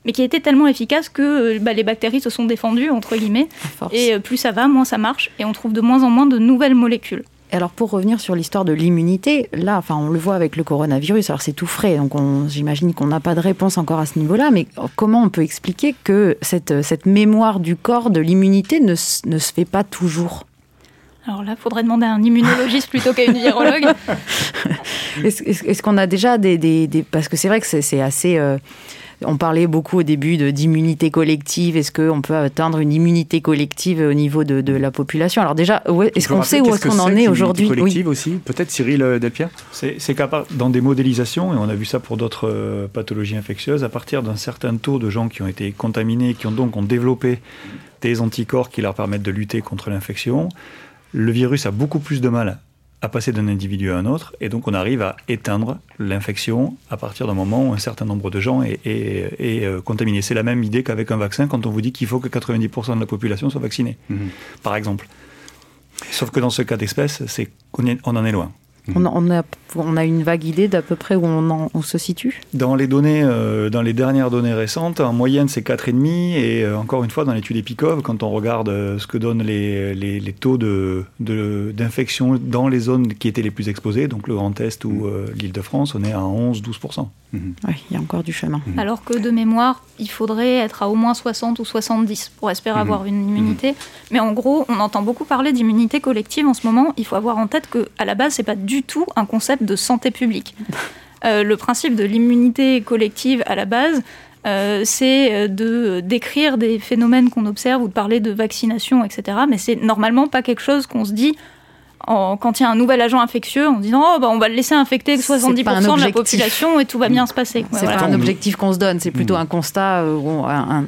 mais qui était tellement efficace que euh, bah, les bactéries se sont défendues, entre guillemets. Et euh, plus ça va, moins ça marche, et on trouve de moins en moins de nouvelles molécules. Alors pour revenir sur l'histoire de l'immunité, là, enfin on le voit avec le coronavirus, alors c'est tout frais, donc j'imagine qu'on n'a pas de réponse encore à ce niveau-là, mais comment on peut expliquer que cette, cette mémoire du corps de l'immunité ne, ne se fait pas toujours? Alors là, il faudrait demander à un immunologiste plutôt qu'à une virologue. Est-ce qu'on a déjà des, Parce que c'est vrai que c'est assez... Euh, on parlait beaucoup au début d'immunité collective. Est-ce qu'on peut atteindre une immunité collective au niveau de, la population? Alors déjà, est-ce qu'on sait où est-ce qu'on en est aujourd'hui? Collective aussi? Peut-être Cyril euh, Delpierre C'est qu'à dans des modélisations, et on a vu ça pour d'autres euh, pathologies infectieuses, à partir d'un certain taux de gens qui ont été contaminés, qui ont donc ont développé des anticorps qui leur permettent de lutter contre l'infection, le virus a beaucoup plus de mal à passer d'un individu à un autre, et donc on arrive à éteindre l'infection à partir d'un moment où un certain nombre de gens est, euh, contaminé. C'est la même idée qu'avec un vaccin quand on vous dit qu'il faut que 90% de la population soit vaccinée, mhm. par exemple. Sauf que dans ce cas d'espèce, on en est loin. On, a, on, a, une vague idée d'à peu près où on, se situe Dans les données, euh, dans les dernières données récentes, en moyenne c'est 4,5 et euh, encore une fois dans l'étude EPICOV, quand on regarde euh, ce que donnent les, les, taux d'infection de, dans les zones qui étaient les plus exposées, donc le Grand Est ou mm. l'île de France, on est à 11-12%. Mm-hmm. Oui, il y a encore du chemin. Mm-hmm. Alors que de mémoire, il faudrait être à au moins 60 ou 70 pour espérer mm-hmm. avoir une immunité. Mais en gros, on entend beaucoup parler d'immunité collective en ce moment. Il faut avoir en tête qu'à la base, c'est pas du du tout un concept de santé publique. Euh, le principe de l'immunité collective à la base, euh, c'est euh, de décrire des phénomènes qu'on observe ou de parler de vaccination, etc. Mais c'est normalement pas quelque chose qu'on se dit quand il y a un nouvel agent infectieux en disant oh, bah, on va le laisser infecter 70% de la population et tout va bien se passer. C'est pas un objectif qu'on se donne, c'est plutôt un constat, euh,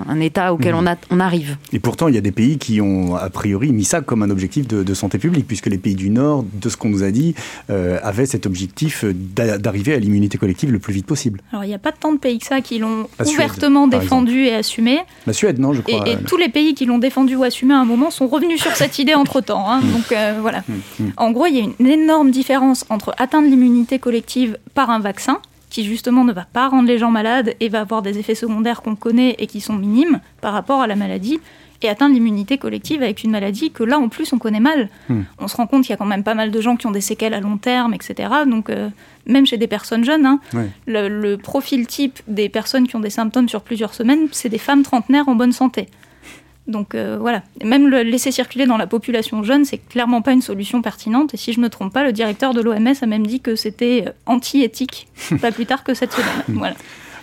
un, état auquel on, on, arrive. Et pourtant, il y a des pays qui ont a priori mis ça comme un objectif de, santé publique, puisque les pays du Nord, de ce qu'on nous a dit, euh, avaient cet objectif d'arriver à l'immunité collective le plus vite possible. Alors il n'y a pas tant de pays que ça qui l'ont ouvertement défendu et assumé. La Suède, non, je crois. Et, tous les pays qui l'ont défendu ou assumé à un moment sont revenus sur cette idée entre-temps. Hein. Mm. Donc euh, voilà. Mm. Mm. En gros, il y a une énorme différence entre atteindre l'immunité collective par un vaccin, qui justement ne va pas rendre les gens malades et va avoir des effets secondaires qu'on connaît et qui sont minimes par rapport à la maladie, et atteindre l'immunité collective avec une maladie que là en plus on connaît mal. On se rend compte qu'il y a quand même pas mal de gens qui ont des séquelles à long terme, etc. Donc euh, même chez des personnes jeunes, hein, le, le, profil type des personnes qui ont des symptômes sur plusieurs semaines, c'est des femmes trentenaires en bonne santé. Donc euh, voilà, même le laisser circuler dans la population jeune, c'est clairement pas une solution pertinente. Et si je me trompe pas, le directeur de l'OMS a même dit que c'était euh, anti-éthique, pas plus tard que cette semaine. Voilà.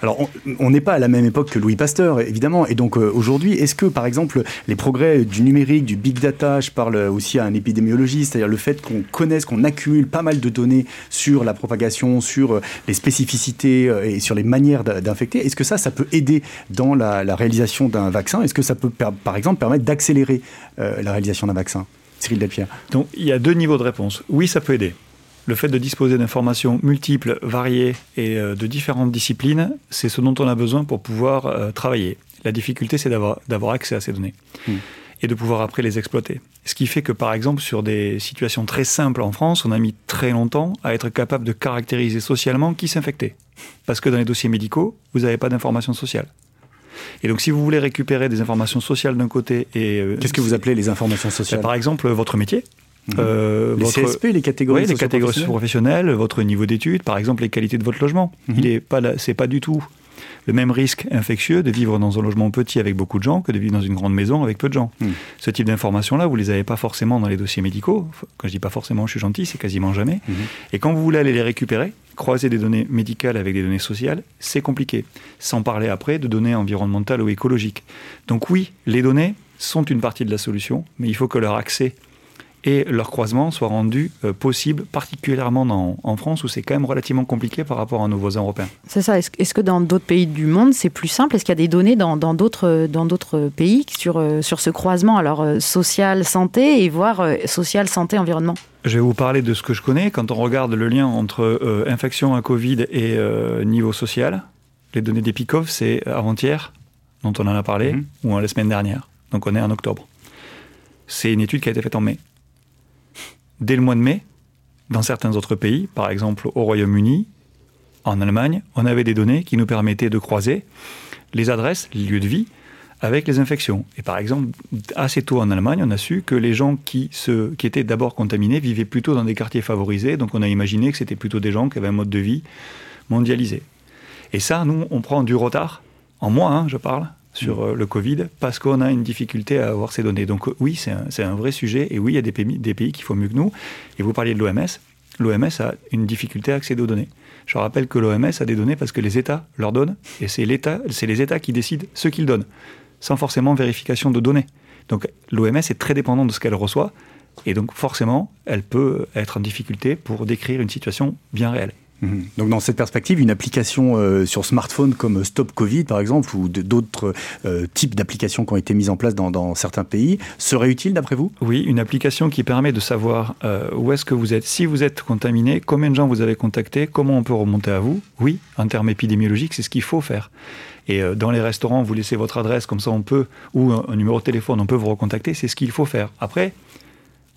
Alors, on n'est pas à la même époque que Louis Pasteur, évidemment. Et donc, euh, aujourd'hui, est-ce que, par exemple, les progrès du numérique, du big data, je parle aussi à un épidémiologiste, c'est-à-dire le fait qu'on connaisse, qu'on accumule pas mal de données sur la propagation, sur euh, les spécificités euh, et sur les manières d'infecter, est-ce que ça, ça peut aider dans la, réalisation d'un vaccin? Est-ce que ça peut, par exemple, permettre d'accélérer la réalisation d'un vaccin? Cyril Delpierre. Donc, il y a deux niveaux de réponse. Oui, ça peut aider le fait de disposer d'informations multiples, variées et euh, de différentes disciplines, c'est ce dont on a besoin pour pouvoir euh, travailler. La difficulté, c'est d'avoir accès à ces données hmm. et de pouvoir après les exploiter. Ce qui fait que, par exemple, sur des situations très simples en France, on a mis très longtemps à être capable de caractériser socialement qui s'infectait. Parce que dans les dossiers médicaux, vous n'avez pas d'informations sociales. Et donc, si vous voulez récupérer des informations sociales d'un côté et... Euh, Qu'est-ce que vous appelez les informations sociales? Par exemple, votre métier. Mhm. Euh, les CSP, les catégories, oui, les catégories professionnelles, votre niveau d'études, par exemple les qualités de votre logement. Mhm. Il est pas, c'est pas du tout le même risque infectieux de vivre dans un logement petit avec beaucoup de gens que de vivre dans une grande maison avec peu de gens. Mhm. Ce type d'informations-là, vous les avez pas forcément dans les dossiers médicaux. Quand je dis pas forcément, je suis gentil, c'est quasiment jamais. Et quand vous voulez aller les récupérer, croiser des données médicales avec des données sociales, c'est compliqué. Sans parler après de données environnementales ou écologiques. Donc oui, les données sont une partie de la solution, mais il faut que leur accès et leur croisement soit rendu euh, possible, particulièrement en France où c'est quand même relativement compliqué par rapport à nos voisins européens. C'est ça. Est-ce que dans d'autres pays du monde, c'est plus simple? Est-ce qu'il y a des données dans d'autres dans d'autres pays sur, euh, sur ce croisement, alors euh, social, santé, et voire social, santé, environnement je vais vous parler de ce que je connais. Quand on regarde le lien entre infection à Covid et niveau social, les données d'Epicov, c'est avant-hier, dont on en a parlé, mhm. ou la semaine dernière. Donc on est en octobre. C'est une étude qui a été faite en mai dès le mois de mai, dans certains autres pays, par exemple au Royaume-Uni, en Allemagne, on avait des données qui nous permettaient de croiser les adresses, les lieux de vie, avec les infections. Et par exemple, assez tôt en Allemagne, on a su que les gens qui, étaient d'abord contaminés vivaient plutôt dans des quartiers favorisés, donc on a imaginé que c'était plutôt des gens qui avaient un mode de vie mondialisé. Et ça, nous, on prend du retard, en mois, hein, je parle, sur mm. euh, le Covid parce qu'on a une difficulté à avoir ces données. Donc oui, c'est un, vrai sujet et oui, il y a des pays, des pays qui font mieux que nous. Et vous parliez de l'OMS. L'OMS a une difficulté à accéder aux données. Je rappelle que l'OMS a des données parce que les États leur donnent et c'est les États qui décident ce qu'ils donnent, sans forcément vérification de données. Donc l'OMS est très dépendante de ce qu'elle reçoit et donc forcément, elle peut être en difficulté pour décrire une situation bien réelle. Mhm. Donc dans cette perspective, une application euh, sur smartphone comme Stop Covid par exemple, ou d'autres euh, types d'applications qui ont été mises en place dans, certains pays, serait utile d'après vous? Oui, une application qui permet de savoir euh, où est-ce que vous êtes, si vous êtes contaminé, combien de gens vous avez contacté, comment on peut remonter à vous? Oui, en termes épidémiologiques, c'est ce qu'il faut faire. Et dans les restaurants, vous laissez votre adresse, comme ça on peut, ou un numéro de téléphone, on peut vous recontacter, c'est ce qu'il faut faire. Après,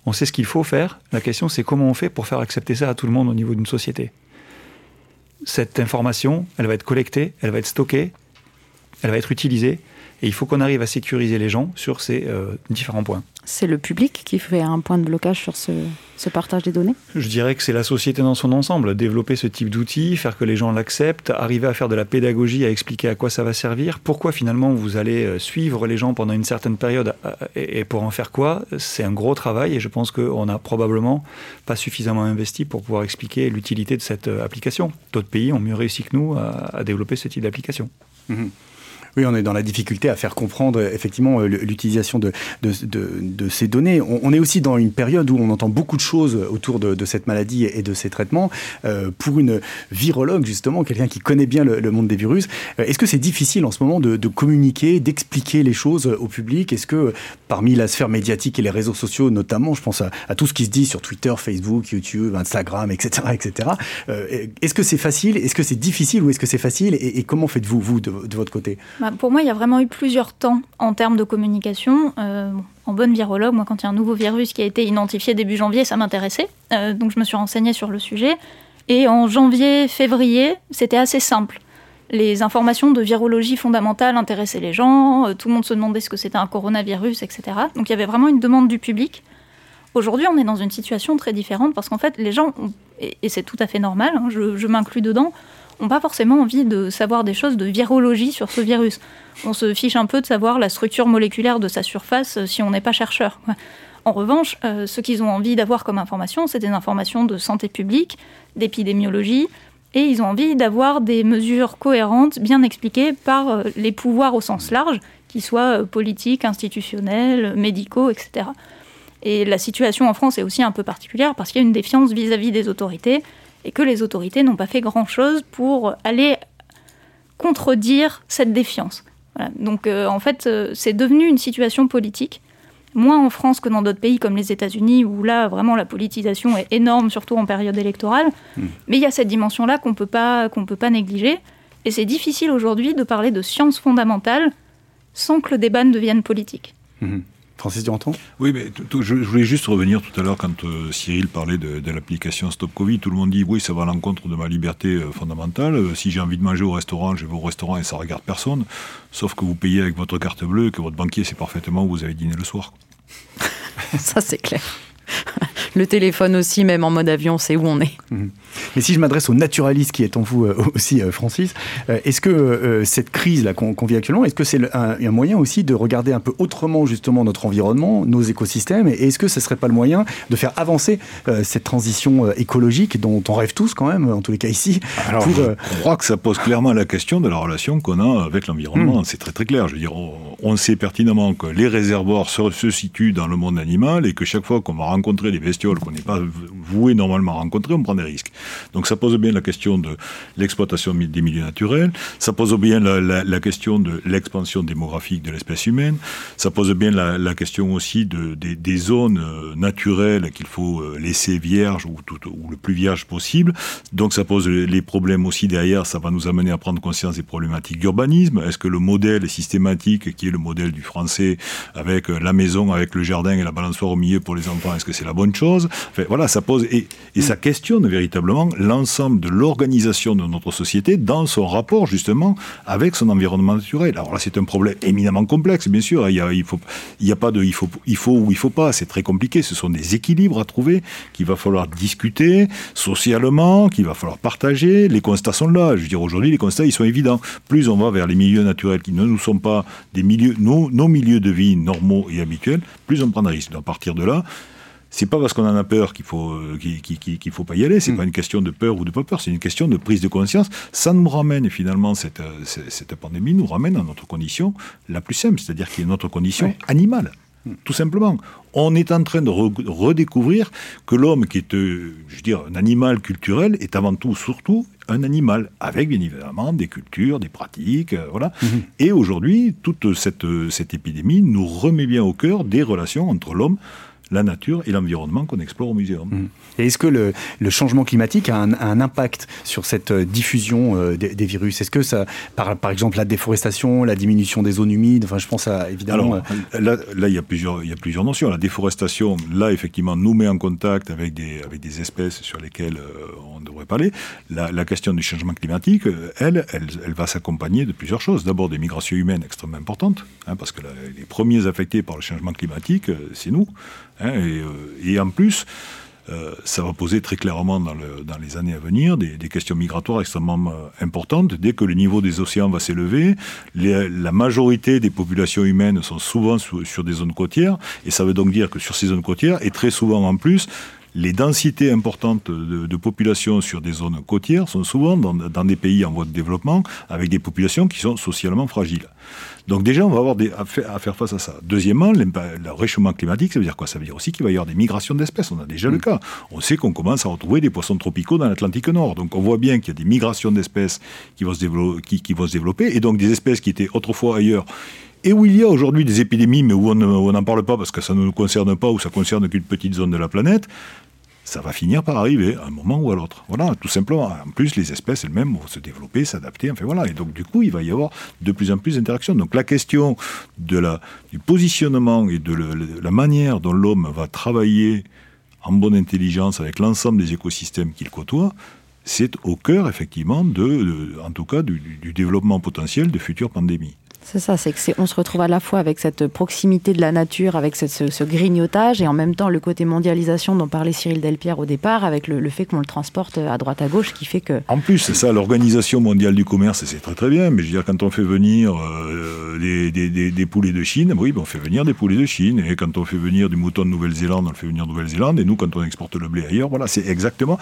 on sait ce qu'il faut faire. La question, c'est comment on fait pour faire accepter ça à tout le monde au niveau d'une société cette information, elle va être collectée, elle va être stockée, elle va être utilisée, et il faut qu'on arrive à sécuriser les gens sur ces euh, différents points. C'est le public qui fait un point de blocage sur ce, partage des données? Je dirais que c'est la société dans son ensemble. Développer ce type d'outils, faire que les gens l'acceptent, arriver à faire de la pédagogie, à expliquer à quoi ça va servir, pourquoi finalement vous allez euh, suivre les gens pendant une certaine période euh, et pour en faire quoi, c'est un gros travail et je pense qu'on n'a probablement pas suffisamment investi pour pouvoir expliquer l'utilité de cette application. D'autres pays ont mieux réussi que nous à, développer ce type d'application. Mmh Oui, on est dans la difficulté à faire comprendre effectivement l'utilisation de, de, ces données. On, est aussi dans une période où on entend beaucoup de choses autour de, cette maladie et de ces traitements. pour une virologue, justement, quelqu'un qui connaît bien le, monde des virus, est-ce que c'est difficile en ce moment de, communiquer, d'expliquer les choses au public? Est-ce que parmi la sphère médiatique et les réseaux sociaux, notamment, je pense à, tout ce qui se dit sur Twitter, Facebook, YouTube, Instagram, etc., etc. Euh, est-ce que c'est facile? Est-ce que c'est difficile ou est-ce que c'est facile? Et, comment faites-vous, vous, de, votre côté? Pour moi, il y a vraiment eu plusieurs temps en termes de communication. Euh, en bonne virologue, moi, quand il y a un nouveau virus qui a été identifié début janvier, ça m'intéressait. Euh, donc, je me suis renseignée sur le sujet. Et en janvier, février, c'était assez simple. Les informations de virologie fondamentale intéressaient les gens, tout le monde se demandait ce que c'était un coronavirus, etc. Donc il y avait vraiment une demande du public. Aujourd'hui, on est dans une situation très différente parce qu'en fait, les gens, et, c'est tout à fait normal, hein, je, m'inclus dedans, n'ont pas forcément envie de savoir des choses de virologie sur ce virus. On se fiche un peu de savoir la structure moléculaire de sa surface euh, si on n'est pas chercheur. En revanche, euh, ce qu'ils ont envie d'avoir comme information, c'est des informations de santé publique, d'épidémiologie, et ils ont envie d'avoir des mesures cohérentes, bien expliquées par euh, les pouvoirs au sens large, qu'ils soient politiques, institutionnels, médicaux, etc. Et la situation en France est aussi un peu particulière parce qu'il y a une défiance vis-à-vis des autorités et que les autorités n'ont pas fait grand-chose pour aller contredire cette défiance. Donc euh, en fait, euh, c'est devenu une situation politique, moins en France que dans d'autres pays comme les États-Unis, où là, vraiment, la politisation est énorme, surtout en période électorale. Hmm. Mais il y a cette dimension-là qu'on ne peut pas négliger. Et c'est difficile aujourd'hui de parler de sciences fondamentales sans que le débat ne devienne politique. Hmm. Francis Duranton Oui, mais je, voulais juste revenir tout à l'heure quand euh, Cyril parlait de, l'application Stop Covid. Tout le monde dit oui, ça va à l'encontre de ma liberté euh, fondamentale. Euh, si j'ai envie de manger au restaurant, je vais au restaurant et ça regarde personne. Sauf que vous payez avec votre carte bleue et que votre banquier sait parfaitement où vous avez dîné le soir. ça, c'est clair. le téléphone aussi, même en mode avion, c'est où on est. Mhm. Mais si je m'adresse au naturaliste qui est en vous euh, aussi, euh, Francis, euh, est-ce que cette crise-là qu'on vit actuellement, est-ce que c'est un, moyen aussi de regarder un peu autrement justement notre environnement, nos écosystèmes, et est-ce que ce serait pas le moyen de faire avancer cette transition écologique dont on rêve tous quand même, en tous les cas ici Alors, je crois que ça pose clairement la question de la relation qu'on a avec l'environnement. Hmm. C'est très très clair. Je veux dire, on, sait pertinemment que les réservoirs se, se, situent dans le monde animal et que chaque fois qu'on va rencontrer des bestioles qu'on n'est pas voué normalement à rencontrer, on prend des risques. Donc ça pose bien la question de l'exploitation des milieux naturels, ça pose bien la, question de l'expansion démographique de l'espèce humaine, ça pose bien la, question aussi de, des, zones euh, naturelles qu'il faut euh, laisser vierges ou, ou, le plus vierge possible. Donc ça pose les problèmes aussi derrière, ça va nous amener à prendre conscience des problématiques d'urbanisme. Est-ce que le modèle systématique, qui est le modèle du français, avec euh, la maison, avec le jardin et la balançoire au milieu pour les enfants, est-ce que c'est la bonne chose? Enfin, Voilà, ça pose et, et ça questionne véritablement l'ensemble de l'organisation de notre société dans son rapport justement avec son environnement naturel. Alors là, c'est un problème éminemment complexe, bien sûr. Il y a, il faut, il y a pas de, il faut, il faut ou il faut pas. C'est très compliqué. Ce sont des équilibres à trouver qu'il va falloir discuter socialement, qu'il va falloir partager. Les constats sont là. Je veux dire, aujourd'hui, les constats, ils sont évidents. Plus on va vers les milieux naturels qui ne nous sont pas des milieux, nos, nos milieux de vie normaux et habituels, plus on prend des risques. Donc, à partir de là, c'est pas parce qu'on en a peur qu'il faut euh, qu'il faut pas y aller. C'est n'est mm. pas une question de peur ou de pas peur. C'est une question de prise de conscience. Ça nous ramène finalement cette, euh, cette pandémie nous ramène à notre condition la plus simple, c'est-à-dire qui est notre condition animale. Mm. Tout simplement, on est en train de redécouvrir que l'homme, qui est, euh, je veux dire, un animal culturel, est avant tout, surtout, un animal, avec bien évidemment des cultures, des pratiques, voilà. Mm-hmm. Et aujourd'hui, toute cette, cette épidémie nous remet bien au cœur des relations entre l'homme, la nature et l'environnement qu'on explore au muséum. Mmh. Et est-ce que le, changement climatique a un, impact sur cette euh, diffusion euh, des, virus? Est-ce que ça, par, par, exemple, la déforestation, la diminution des zones humides, enfin, je pense à évidemment. Alors, euh, là, là, il y a plusieurs, il y a plusieurs notions. La déforestation, là, effectivement, nous met en contact avec des, avec des espèces sur lesquelles on devrait parler. La, question du changement climatique, elle, elle, elle va s'accompagner de plusieurs choses. D'abord, des migrations humaines extrêmement importantes, hein, parce que les premiers affectés par le changement climatique, c'est nous. Hein, euh, et, en plus, euh, ça va poser très clairement dans, les années à venir des, questions migratoires extrêmement euh, importantes. Dès que le niveau des océans va s'élever, la majorité des populations humaines sont souvent sur, des zones côtières, et ça veut donc dire que sur ces zones côtières, et très souvent en plus, les densités importantes de, population sur des zones côtières sont souvent dans, des pays en voie de développement avec des populations qui sont socialement fragiles. Donc déjà, on va avoir des, à, faire, face à ça. Deuxièmement, le réchauffement climatique, ça veut dire quoi? Ça veut dire aussi qu'il va y avoir des migrations d'espèces. On a déjà le mm. cas. On sait qu'on commence à retrouver des poissons tropicaux dans l'Atlantique Nord. Donc on voit bien qu'il y a des migrations d'espèces qui, vont se qui vont se développer, et donc des espèces qui étaient autrefois ailleurs et où il y a aujourd'hui des épidémies, mais où on n'en parle pas parce que ça ne nous concerne pas ou ça concerne qu'une petite zone de la planète, ça va finir par arriver à un moment ou à l'autre. Voilà, tout simplement. En plus, les espèces elles-mêmes vont se développer, s'adapter. Enfin voilà. Et donc, du coup, il va y avoir de plus en plus d'interactions. Donc, la question de la, du positionnement et de la manière dont l'homme va travailler en bonne intelligence avec l'ensemble des écosystèmes qu'il côtoie, c'est au cœur, effectivement, de, en tout cas, du, du développement potentiel de futures pandémies. C'est ça, c'est qu'on se retrouve à la fois avec cette proximité de la nature, avec ce, grignotage, et en même temps le côté mondialisation dont parlait Cyril Delpierre au départ, avec le, fait qu'on le transporte à droite à gauche, qui fait que... En plus, c'est ça, l'organisation mondiale du commerce, c'est très très bien, mais je veux dire, quand on fait venir euh, des, poulets de Chine, oui, ben, on fait venir des poulets de Chine, et quand on fait venir du mouton de Nouvelle-Zélande, on le fait venir de Nouvelle-Zélande, et nous, quand on exporte le blé ailleurs, voilà, c'est exactement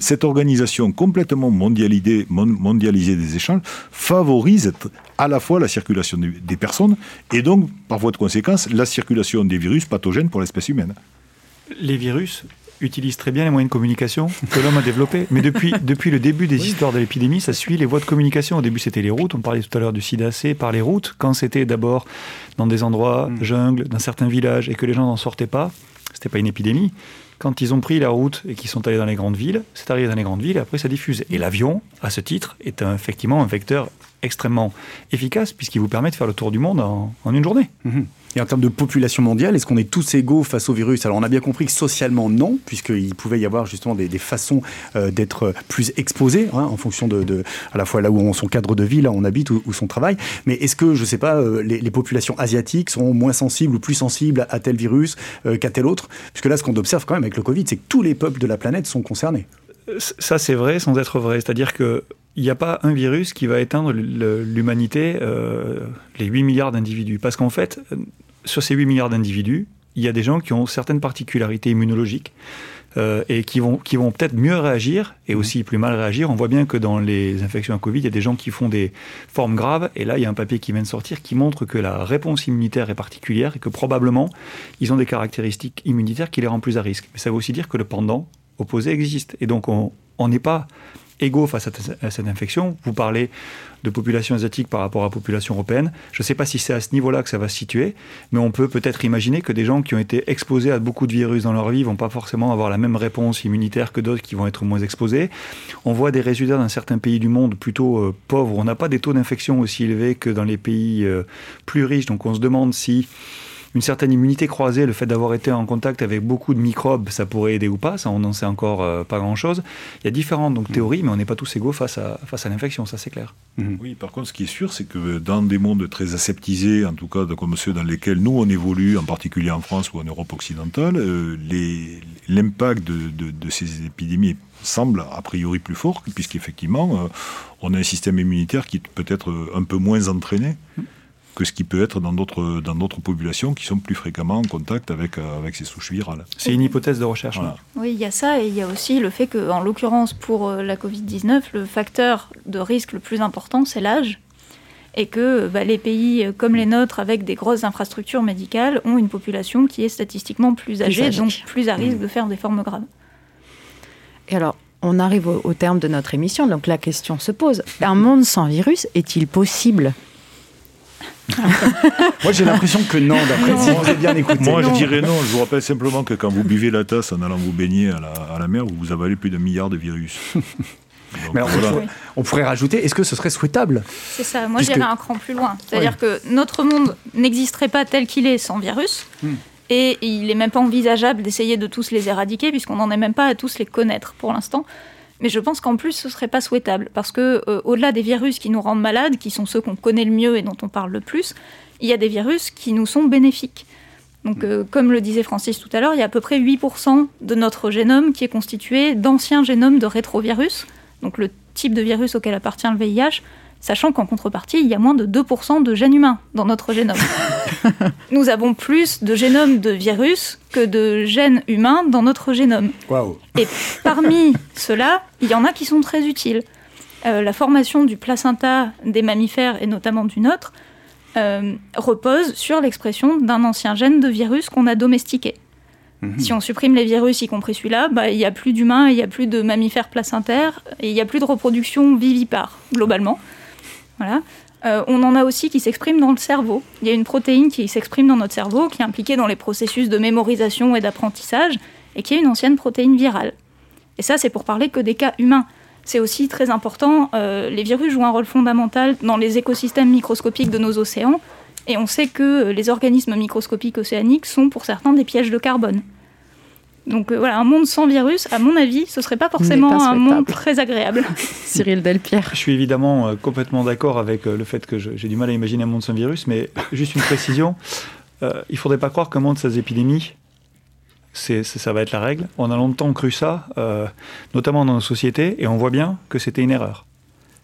cette organisation complètement mondialisée des échanges favorise à la fois la circulation des personnes et donc, par voie de conséquence, la circulation des virus pathogènes pour l'espèce humaine. Les virus utilisent très bien les moyens de communication que l'homme a développés. Mais depuis, depuis le début des histoires de l'épidémie, ça suit les voies de communication. Au début, c'était les routes. On parlait tout à l'heure du sida C par les routes. Quand c'était d'abord dans des endroits, mm. jungles, dans certains villages, et que les gens n'en sortaient pas, c'était pas une épidémie. Quand ils ont pris la route et qu'ils sont allés dans les grandes villes, c'est arrivé dans les grandes villes et après ça diffuse. Et l'avion, à ce titre, est effectivement un vecteur extrêmement efficace puisqu'il vous permet de faire le tour du monde en, une journée. Mhm. Et en termes de population mondiale, est-ce qu'on est tous égaux face au virus? Alors on a bien compris que socialement non, puisqu'il pouvait y avoir justement des, façons euh, d'être plus exposés hein, en fonction de, à la fois là où on, son cadre de vie, là où on habite ou, son travail. Mais est-ce que, je ne sais pas, euh, les, populations asiatiques sont moins sensibles ou plus sensibles à, tel virus euh, qu'à tel autre? Puisque là, ce qu'on observe quand même avec le Covid, c'est que tous les peuples de la planète sont concernés. Ça, c'est vrai sans être vrai. C'est-à-dire que il n'y a pas un virus qui va éteindre l'humanité, euh, les 8 milliards d'individus. Parce qu'en fait, sur ces 8 milliards d'individus, il y a des gens qui ont certaines particularités immunologiques euh, et qui vont, qui vont peut-être mieux réagir et mmh. aussi plus mal réagir. On voit bien que dans les infections à Covid, il y a des gens qui font des formes graves. Et là, il y a un papier qui vient de sortir qui montre que la réponse immunitaire est particulière et que probablement, ils ont des caractéristiques immunitaires qui les rendent plus à risque. Mais ça veut aussi dire que le pendant opposé existe. Et donc, on n'est pas égaux face à, cette infection. Vous parlez de population asiatique par rapport à la population européenne. Je ne sais pas si c'est à ce niveau-là que ça va se situer, mais on peut peut-être imaginer que des gens qui ont été exposés à beaucoup de virus dans leur vie vont pas forcément avoir la même réponse immunitaire que d'autres qui vont être moins exposés. On voit des résultats dans certains pays du monde plutôt euh, pauvres. On n'a pas des taux d'infection aussi élevés que dans les pays euh, plus riches. Donc on se demande si une certaine immunité croisée, le fait d'avoir été en contact avec beaucoup de microbes, ça pourrait aider ou pas, ça on n'en sait encore euh, pas grand-chose. Il y a différentes donc, théories, mais on n'est pas tous égaux face à, face à l'infection, ça c'est clair. Mhm. Oui, par contre ce qui est sûr, c'est que dans des mondes très aseptisés, en tout cas comme ceux dans lesquels nous on évolue, en particulier en France ou en Europe occidentale, euh, l'impact de, ces épidémies semble a priori plus fort, puisqu'effectivement, euh, on a un système immunitaire qui peut être un peu moins entraîné. Que ce qui peut être dans d'autres dans d'autres populations qui sont plus fréquemment en contact avec euh, avec ces souches virales. C'est une hypothèse de recherche. Oui, il y a ça et il y a aussi le fait que, en l'occurrence pour euh, la Covid-19, le facteur de risque le plus important c'est l'âge et que bah, les pays comme les nôtres, avec des grosses infrastructures médicales, ont une population qui est statistiquement plus âgée, donc plus à risque mmh. de faire des formes graves. Et alors, on arrive au, terme de notre émission, donc la question se pose. Un monde sans virus est-il possible? Moi, j'ai l'impression que non, d'après si vous avez bien écouté. Moi, je dirais non. Je vous rappelle simplement que quand vous buvez la tasse en allant vous baigner à la, à la mer, vous vous avalez plus d'un milliard de virus. Mais on, pourrait, rajouter, est-ce que ce serait souhaitable? C'est ça, moi j'irais un cran plus loin. C'est-à-dire que notre monde n'existerait pas tel qu'il est sans virus. Hmm. Et il n'est même pas envisageable d'essayer de tous les éradiquer, puisqu'on n'en est même pas à tous les connaître pour l'instant. Mais je pense qu'en plus, ce serait pas souhaitable, parce que euh, au-delà des virus qui nous rendent malades, qui sont ceux qu'on connaît le mieux et dont on parle le plus, il y a des virus qui nous sont bénéfiques. Donc, euh, comme le disait Francis tout à l'heure, il y a à peu près 8% de notre génome qui est constitué d'anciens génomes de rétrovirus, donc le type de virus auquel appartient le VIH, sachant qu'en contrepartie, il y a moins de 2% de gènes humains dans notre génome. nous avons plus de génomes de virus que de gènes humains dans notre génome. Et parmi ceux-là, il y en a qui sont très utiles. Euh, la formation du placenta des mammifères et notamment du nôtre euh, repose sur l'expression d'un ancien gène de virus qu'on a domestiqué. Mhm. Si on supprime les virus, y compris celui-là, bah, il n'y a plus d'humains, il n'y a plus de mammifères placentaires, et il n'y a plus de reproduction vivipare, globalement. Voilà. Euh, on en a aussi qui s'expriment dans le cerveau. Il y a une protéine qui s'exprime dans notre cerveau, qui est impliquée dans les processus de mémorisation et d'apprentissage, et qui est une ancienne protéine virale. Et ça, c'est pour parler que des cas humains. C'est aussi très important, euh, les virus jouent un rôle fondamental dans les écosystèmes microscopiques de nos océans, et on sait que les organismes microscopiques océaniques sont pour certains des pièges de carbone. Donc euh, voilà, un monde sans virus, à mon avis, ce serait pas forcément un monde très agréable. Cyril Delpierre. Je suis évidemment euh, complètement d'accord avec euh, le fait que j'ai du mal à imaginer un monde sans virus, mais juste une précision. il ne faudrait pas croire qu'un monde sans épidémie, c'est, ça va être la règle. On a longtemps cru ça, notamment dans nos sociétés, et on voit bien que c'était une erreur.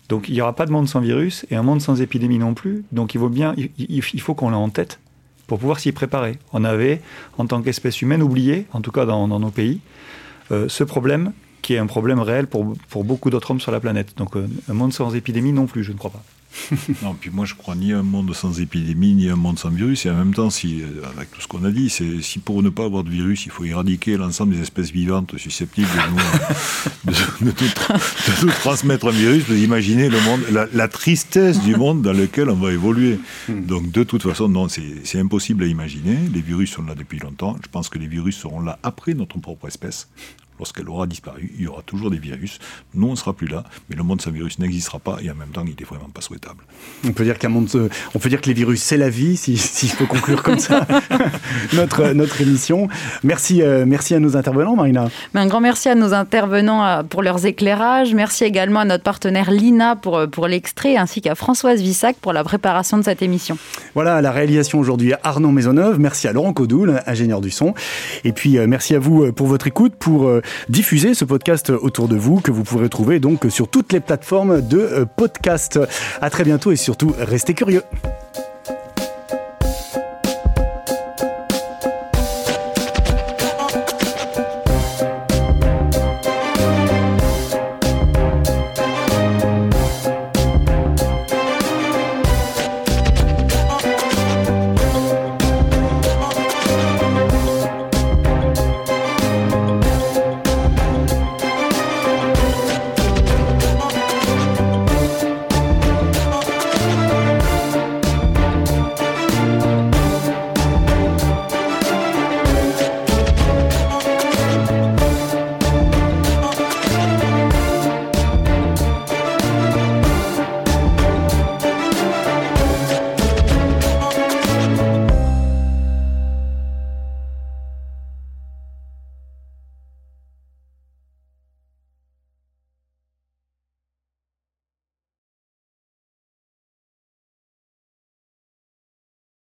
Donc il n'y aura pas de monde sans virus et un monde sans épidémie non plus. Donc il, vaut bien, il, faut qu'on l'ait en tête pour pouvoir s'y préparer. On avait, en tant qu'espèce humaine, oublié, en tout cas dans, nos pays, euh, ce problème qui est un problème réel pour, beaucoup d'autres hommes sur la planète. Donc euh, un monde sans épidémie non plus, je ne crois pas. non, puis moi je crois ni un monde sans épidémie, ni un monde sans virus. Et en même temps, si, euh, avec tout ce qu'on a dit, c'est si pour ne pas avoir de virus, il faut éradiquer l'ensemble des espèces vivantes susceptibles de nous, de, transmettre un virus, vous imaginez le monde, la, tristesse du monde dans lequel on va évoluer. Donc de toute façon, non, c'est impossible à imaginer. Les virus sont là depuis longtemps. Je pense que les virus seront là après notre propre espèce lorsqu'elle aura disparu, il y aura toujours des virus. Nous, on ne sera plus là, mais le monde sans virus n'existera pas et en même temps, il n'est vraiment pas souhaitable. On peut dire qu'un monde, on peut dire que les virus, c'est la vie, si, si je peux conclure comme ça notre, notre émission. Merci, euh, merci à nos intervenants, Marina. un grand merci à nos intervenants euh, pour leurs éclairages. Merci également à notre partenaire Lina pour, euh, pour l'extrait, ainsi qu'à Françoise Vissac pour la préparation de cette émission. Voilà, la réalisation aujourd'hui Arnaud Maisonneuve. Merci à Laurent Codoul, ingénieur du son. Et puis, merci à vous pour votre écoute, pour diffuser ce podcast autour de vous que vous pourrez trouver donc sur toutes les plateformes de euh, podcast. À très bientôt et surtout restez curieux.